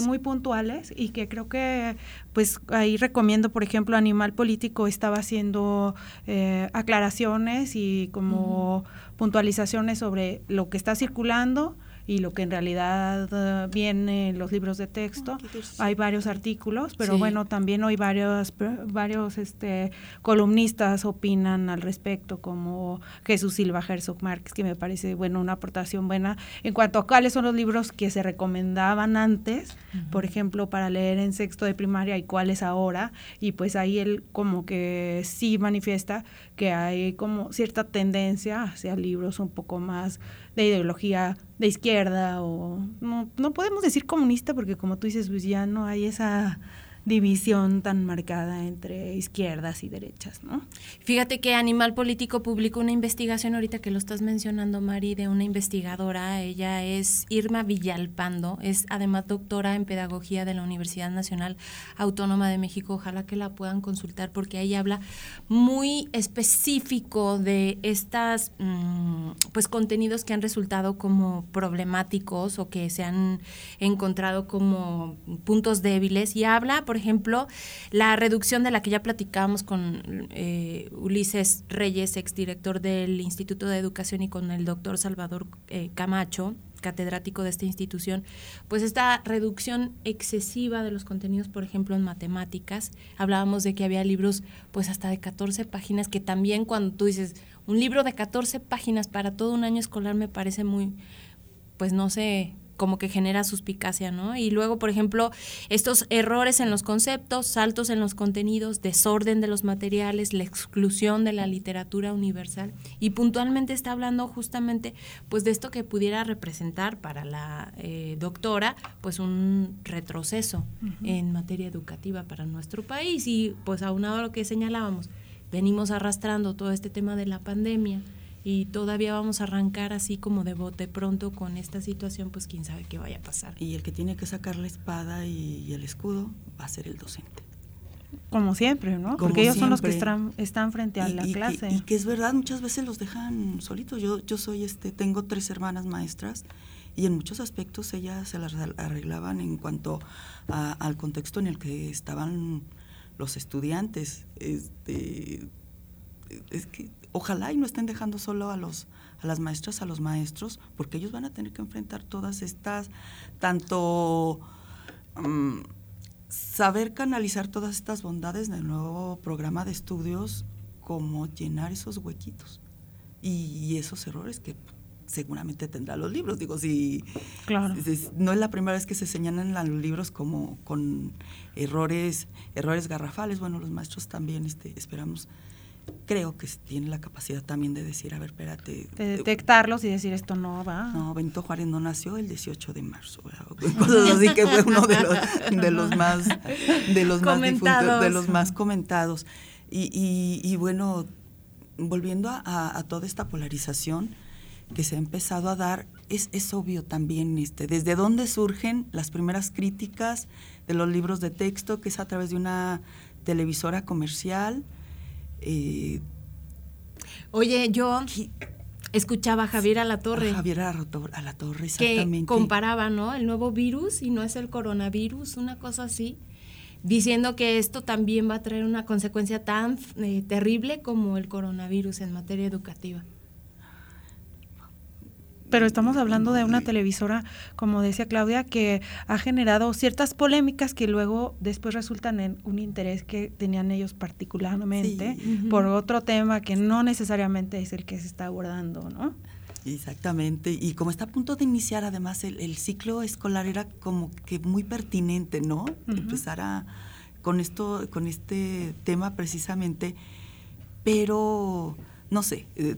muy, puntuales. Y, que creo que pues ahí recomiendo por ejemplo Animal Político estaba haciendo eh, aclaraciones y como puntualizaciones sobre lo que está circulando y lo que en realidad eh, viene en los libros de texto. hay varios artículos, pero bueno, también hay varios, varios este, columnistas opinan al respecto, como Jesús Silva Herzog Márquez, que me parece bueno una aportación buena en cuanto a cuáles son los libros que se recomendaban antes, por ejemplo, para leer en sexto de primaria y cuáles ahora, y pues ahí él como que sí manifiesta que hay como cierta tendencia hacia libros un poco más de ideología de izquierda o no, no podemos decir comunista porque como tú dices, pues ya no hay esa división tan marcada entre izquierdas y derechas, ¿no? Fíjate que Animal Político publicó una investigación ahorita que lo estás mencionando, Mari, de una investigadora. Ella es Irma Villalpando, es además doctora en pedagogía de la Universidad Nacional Autónoma de México. Ojalá que la puedan consultar porque ahí habla muy específico de estas mm, pues contenidos que han resultado como problemáticos o que se han encontrado como puntos débiles y habla por ejemplo, la reducción de la que ya platicábamos con eh, Ulises Reyes, exdirector del Instituto de Educación, y con el doctor Salvador eh, Camacho, catedrático de esta institución, pues esta reducción excesiva de los contenidos, por ejemplo, en matemáticas, hablábamos de que había libros pues hasta de 14 páginas, que también cuando tú dices, un libro de 14 páginas para todo un año escolar me parece muy, pues no sé, como que genera suspicacia, ¿no? Y luego, por ejemplo, estos errores en los conceptos, saltos en los contenidos, desorden de los materiales, la exclusión de la literatura universal. Y puntualmente está hablando justamente, pues, de esto que pudiera representar para la eh, doctora, pues, un retroceso en materia educativa para nuestro país. Y, pues, aunado a lo que señalábamos, venimos arrastrando todo este tema de la pandemia, y todavía vamos a arrancar así como de bote pronto con esta situación, pues quién sabe qué vaya a pasar. Y el que tiene que sacar la espada y, el escudo va a ser el docente. Como siempre, ¿no? Porque ellos son los que están, están frente a la clase. y que es verdad, muchas veces los dejan solitos. Yo, yo soy, este, tengo tres hermanas maestras y en muchos aspectos ellas se las arreglaban en cuanto al contexto en el que estaban los estudiantes. Este, es que ojalá y no estén dejando solo a los a las maestras, a los maestros, porque ellos van a tener que enfrentar todas estas, tanto mm, saber canalizar todas estas bondades del nuevo programa de estudios, como llenar esos huequitos y, esos errores que seguramente tendrá los libros. Digo, si, claro. no es la primera vez que se señalan los libros como con errores, errores garrafales. Bueno, los maestros también este, esperamos creo que tiene la capacidad también de decir, a ver, espérate. De detectarlos y decir esto no va. No, Benito Juárez no nació el 18 de marzo, <laughs> cosas así que fue uno de los, de <laughs> los más de los más difuntos, de los más comentados. Y, y, bueno, volviendo a, a, toda esta polarización que se ha empezado a dar, es, es obvio también este, desde dónde surgen las primeras críticas de los libros de texto, que es a través de una televisora comercial, eh, Oye, yo escuchaba a Javier a la Torre. Javier a la Torre, exactamente. Que comparaba, ¿no? El nuevo virus y no es el coronavirus, una cosa así, diciendo que esto también va a traer una consecuencia tan eh, terrible como el coronavirus en materia educativa. Pero estamos hablando de una televisora, como decía Claudia, que ha generado ciertas polémicas que luego después resultan en un interés que tenían ellos particularmente por otro tema que no necesariamente es el que se está abordando, ¿no? Exactamente, y como está a punto de iniciar además el, ciclo escolar era como que muy pertinente, ¿no? Empezar a, con esto, con este tema precisamente, pero no sé, eh,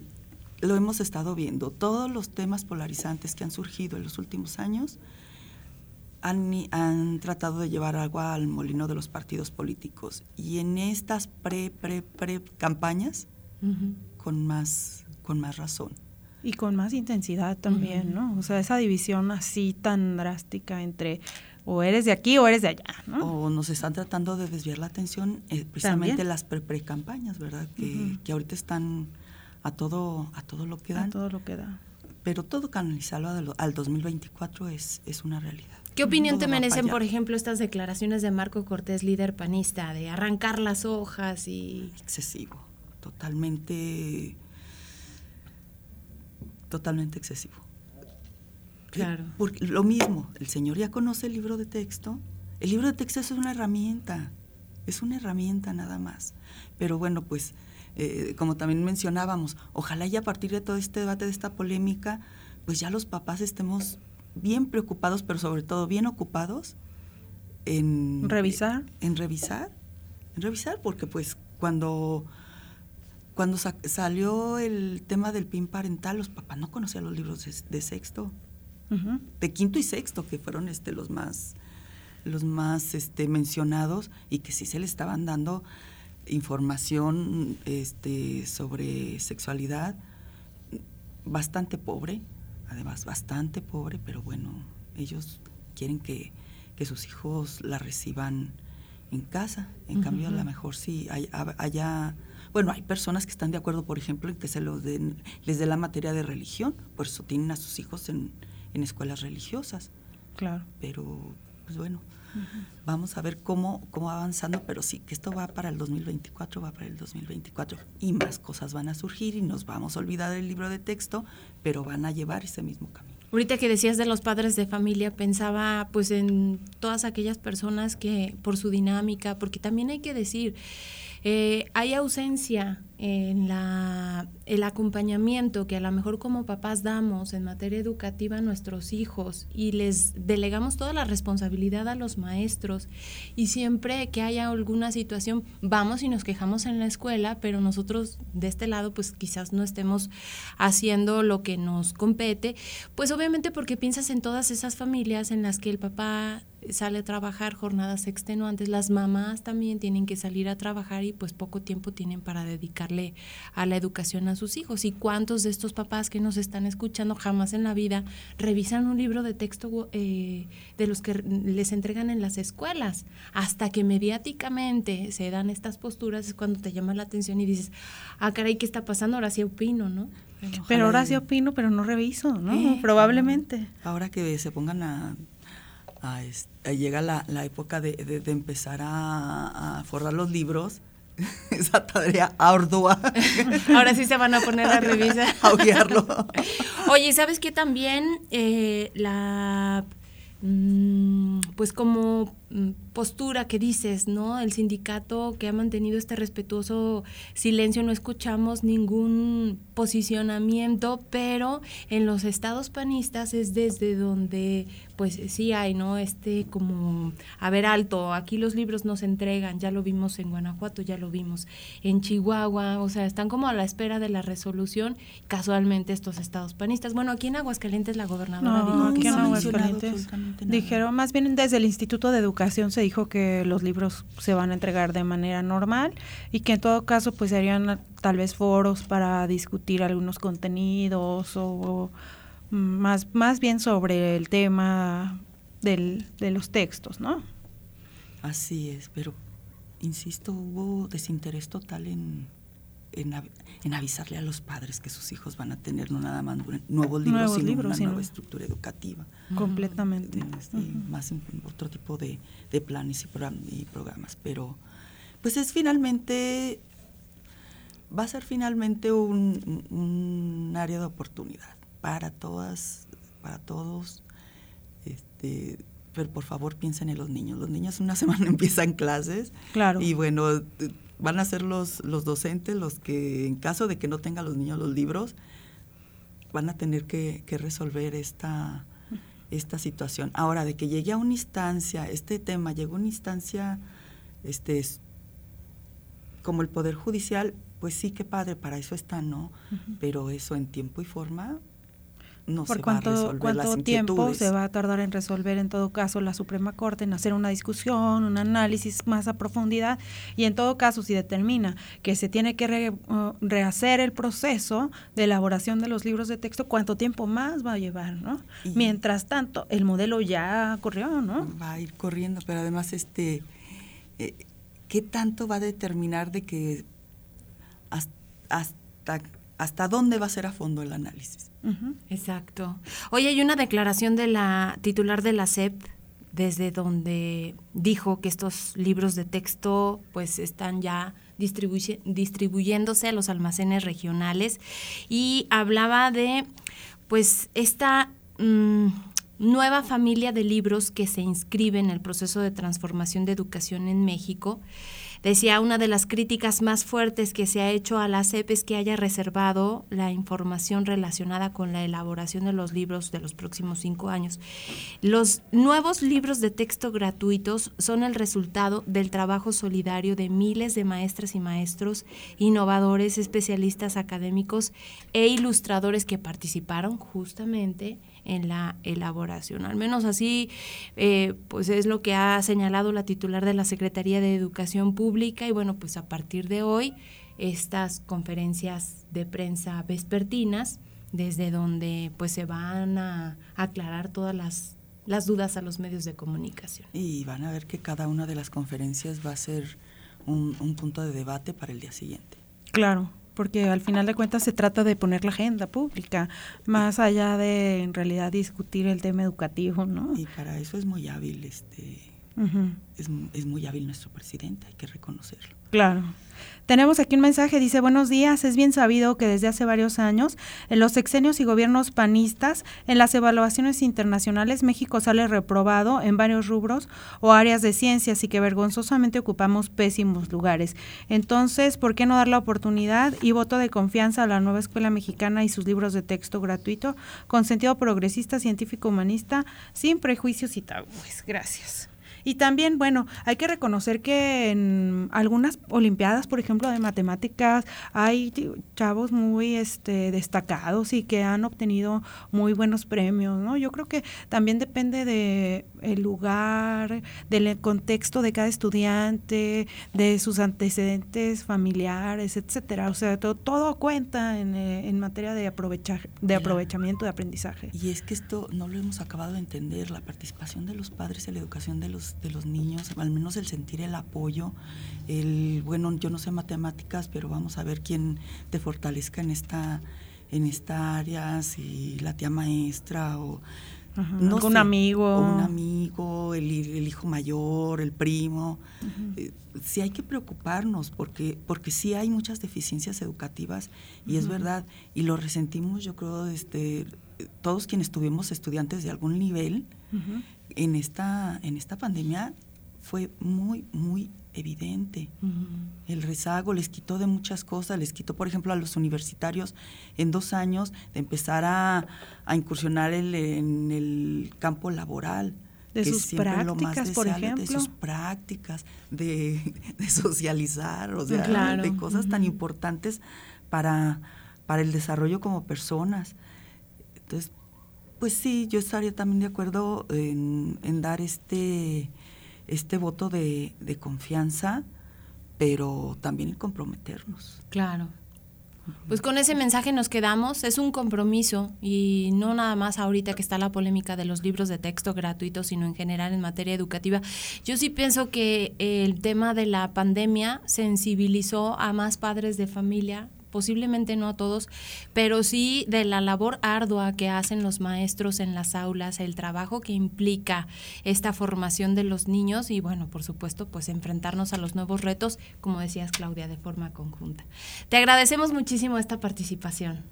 lo hemos estado viendo. Todos los temas polarizantes que han surgido en los últimos años han, tratado de llevar agua al molino de los partidos políticos. Y en estas pre, pre, pre campañas, con, más, con más razón. Y con más intensidad también, ¿no? O sea, esa división así tan drástica entre o eres de aquí o eres de allá, ¿no? O nos están tratando de desviar la atención, eh, precisamente las pre-campañas, ¿verdad? Que, que ahorita están a todo, a todo lo que dan. A todo lo que da. Pero todo canalizarlo al 2024 es, es una realidad. ¿Qué opinión te merecen, por ejemplo, estas declaraciones de Marco Cortés, líder panista, de arrancar las hojas y... Excesivo, totalmente, totalmente excesivo. Claro. Porque lo mismo, el señor ya conoce el libro de texto. El libro de texto es una herramienta, es una herramienta nada más. Pero bueno, pues eh, como también mencionábamos, ojalá ya a partir de todo este debate, de esta polémica, pues ya los papás estemos bien preocupados, pero sobre todo bien ocupados en revisar. En, revisar, en revisar, porque pues cuando cuando salió el tema del PIN parental, los papás no conocían los libros de, sexto, de quinto y sexto, que fueron este los más los más este mencionados y que sí se le estaban dando información este, sobre sexualidad bastante pobre, además bastante pobre, pero bueno, ellos quieren que, sus hijos la reciban en casa. En cambio, a lo mejor sí hay, haya, bueno, hay personas que están de acuerdo, por ejemplo, en que se los den, les dé la materia de religión, por eso tienen a sus hijos en, en escuelas religiosas. Claro. Pero, pues bueno, Vamos a ver cómo, cómo va avanzando, pero sí, que esto va para el 2024, va para el 2024. Y más cosas van a surgir y nos vamos a olvidar del libro de texto, pero van a llevar ese mismo camino. Ahorita que decías de los padres de familia, pensaba pues en todas aquellas personas que por su dinámica, porque también hay que decir, eh, hay ausencia en el acompañamiento que a lo mejor como papás damos en materia educativa a nuestros hijos y les delegamos toda la responsabilidad a los maestros y siempre que haya alguna situación vamos y nos quejamos en la escuela, pero nosotros de este lado pues quizás no estemos haciendo lo que nos compete, pues obviamente porque piensas en todas esas familias en las que el papá sale a trabajar jornadas extenuantes, las mamás también tienen que salir a trabajar y pues poco tiempo tienen para dedicarle a la educación a sus hijos. ¿Y cuántos de estos papás que nos están escuchando jamás en la vida revisan un libro de texto eh, de los que les entregan en las escuelas? Hasta que mediáticamente se dan estas posturas es cuando te llama la atención y dices, ah, caray, ¿qué está pasando? Ahora sí opino, ¿no? pero ahora sí opino, pero no reviso, ¿no? Eh, Probablemente. Ahora que se pongan a llega la, época de, empezar a, a, forrar los libros. <laughs> Esa tarea ardua. <laughs> Ahora sí se van a poner a <laughs> revisar. a Oye, ¿sabes qué también? Eh, la. Mm, pues como postura que dices, ¿no? El sindicato que ha mantenido este respetuoso silencio, no escuchamos ningún posicionamiento, pero en los estados panistas es desde donde pues sí hay, ¿no? Este como, a ver, alto, aquí los libros nos entregan, ya lo vimos en Guanajuato, ya lo vimos en Chihuahua, o sea, están como a la espera de la resolución, casualmente estos estados panistas. Bueno, aquí en Aguascalientes la gobernadora no, aquí en Aguascalientes dijeron, más bien desde el Instituto de Educación se dijo que los libros se van a entregar de manera normal y que en todo caso pues serían tal vez foros para discutir algunos contenidos o más, más bien sobre el tema del, de los textos, ¿no? Así es, pero insisto, hubo desinterés total en en, avisarle a los padres que sus hijos van a tener no nada más nuevos libros, sino una nueva estructura educativa. Completamente. Este, más otro tipo de, planes y, programas. Pero, pues es finalmente, va a ser finalmente un, área de oportunidad para todas, para todos. Este, pero por favor piensen en los niños. Los niños una <laughs> semana empiezan clases. Claro. Y bueno, van a ser los, los docentes los que, en caso de que no tengan los niños los libros, van a tener que, resolver esta, esta situación. Ahora, de que llegue a una instancia, este tema llegó a una instancia, este, como el Poder Judicial, pues sí, qué padre, para eso está, ¿no? Pero eso en tiempo y forma. No por se cuánto, va a resolver cuánto las tiempo se va a tardar en resolver en todo caso la Suprema Corte en hacer una discusión, un análisis más a profundidad y en todo caso si determina que se tiene que re- uh, rehacer el proceso de elaboración de los libros de texto, cuánto tiempo más va a llevar, ¿no? Y- Mientras tanto, el modelo ya corrió, ¿no? va a ir corriendo, pero además este eh, qué tanto va a determinar de que has- hasta hasta dónde va a ser a fondo el análisis. Exacto. Hoy hay una declaración de la titular de la SEP desde donde dijo que estos libros de texto pues están ya distribuyéndose a los almacenes regionales y hablaba de pues esta mm, nueva familia de libros que se inscribe en el proceso de transformación de educación en México. Decía, una de las críticas más fuertes que se ha hecho a la CEP es que haya reservado la información relacionada con la elaboración de los libros de los próximos cinco años. Los nuevos libros de texto gratuitos son el resultado del trabajo solidario de miles de maestras y maestros, innovadores, especialistas académicos e ilustradores que participaron justamente en la elaboración. Al menos así, eh, pues es lo que ha señalado la titular de la Secretaría de Educación Pública y bueno, pues a partir de hoy estas conferencias de prensa vespertinas, desde donde pues se van a aclarar todas las, las dudas a los medios de comunicación. Y van a ver que cada una de las conferencias va a ser un, un punto de debate para el día siguiente. Claro, porque al final de cuentas se trata de poner la agenda pública, más allá de en realidad discutir el tema educativo, ¿no? Y para eso es muy hábil, este, Es, es muy hábil nuestro presidente, hay que reconocerlo. Claro. Tenemos aquí un mensaje, dice, buenos días, es bien sabido que desde hace varios años, en los sexenios y gobiernos panistas, en las evaluaciones internacionales, México sale reprobado en varios rubros o áreas de ciencias y que vergonzosamente ocupamos pésimos lugares. Entonces, ¿por qué no dar la oportunidad y voto de confianza a la nueva escuela mexicana y sus libros de texto gratuito con sentido progresista, científico, humanista, sin prejuicios y tabúes? Gracias. Y también, bueno, hay que reconocer que en algunas olimpiadas, por ejemplo, de matemáticas, hay chavos muy este, destacados y que han obtenido muy buenos premios, ¿no? Yo creo que también depende de el lugar, del contexto de cada estudiante, de sus antecedentes familiares, etcétera. O sea, to- todo cuenta en, eh, en materia de aprovechar, de aprovechamiento de aprendizaje. Y es que esto no lo hemos acabado de entender, la participación de los padres en la educación de los, de los niños, al menos el sentir el apoyo, el, bueno, yo no sé matemáticas, pero vamos a ver quién te fortalezca en esta, en esta área, si la tía maestra o... Ajá, no algún sé, amigo. un amigo, el, el hijo mayor, el primo. Eh, sí hay que preocuparnos porque, porque sí hay muchas deficiencias educativas y es verdad, y lo resentimos yo creo este, todos quienes tuvimos estudiantes de algún nivel en esta, en esta pandemia fue muy, muy evidente. El rezago les quitó de muchas cosas, les quitó, por ejemplo, a los universitarios en dos años de empezar a, a incursionar el- en el campo laboral. De que sus es lo más prácticas, por deseable, ejemplo. De sus prácticas, de, de socializar, o sea, Claro. de cosas tan importantes para, para el desarrollo como personas. Entonces, pues sí, yo estaría también de acuerdo en, en dar este, este voto de, de confianza, pero también en comprometernos. Claro. Pues con ese mensaje nos quedamos, es un compromiso y no nada más ahorita que está la polémica de los libros de texto gratuitos, sino en general en materia educativa. Yo sí pienso que el tema de la pandemia sensibilizó a más padres de familia, posiblemente no a todos, pero sí de la labor ardua que hacen los maestros en las aulas, el trabajo que implica esta formación de los niños y bueno, por supuesto, pues enfrentarnos a los nuevos retos, como decías Claudia, de forma conjunta. Te agradecemos muchísimo esta participación.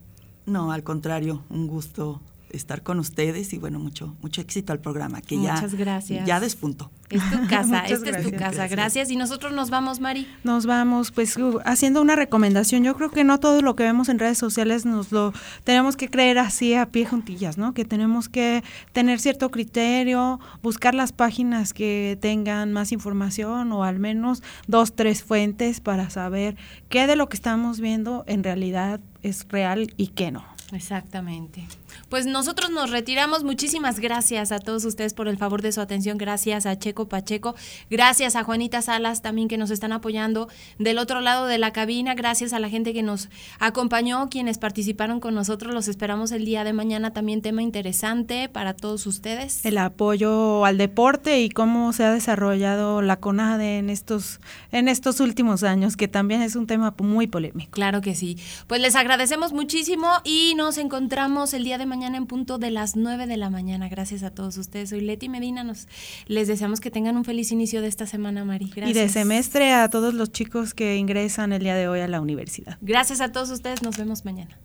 No, al contrario, un gusto estar con ustedes y bueno, mucho, mucho éxito al programa, que ya, Muchas gracias. ya despuntó. Es tu <laughs> casa, Muchas esta es tu gracias. casa. Gracias. Y nosotros nos vamos, Mari. Nos vamos, pues uh, haciendo una recomendación. Yo creo que no todo lo que vemos en redes sociales nos lo tenemos que creer así a pie juntillas, ¿no? Que tenemos que tener cierto criterio, buscar las páginas que tengan más información o al menos dos, tres fuentes para saber qué de lo que estamos viendo en realidad es real y qué no. Exactamente. Pues nosotros nos retiramos. Muchísimas gracias a todos ustedes por el favor de su atención. Gracias a Checo Pacheco. Gracias a Juanita Salas también que nos están apoyando del otro lado de la cabina. Gracias a la gente que nos acompañó, quienes participaron con nosotros. Los esperamos el día de mañana. También tema interesante para todos ustedes. El apoyo al deporte y cómo se ha desarrollado la CONADE en estos, en estos últimos años, que también es un tema muy polémico. Claro que sí. Pues les agradecemos muchísimo y nos encontramos el día de mañana en punto de las 9 de la mañana. Gracias a todos ustedes. Soy Leti Medina. Nos, les deseamos que tengan un feliz inicio de esta semana, Mari. Gracias. Y de semestre a todos los chicos que ingresan el día de hoy a la universidad. Gracias a todos ustedes. Nos vemos mañana.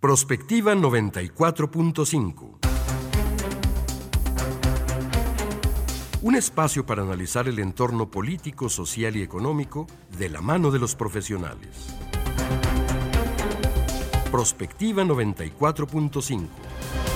Prospectiva 94.5. Un espacio para analizar el entorno político, social y económico de la mano de los profesionales. Prospectiva 94.5.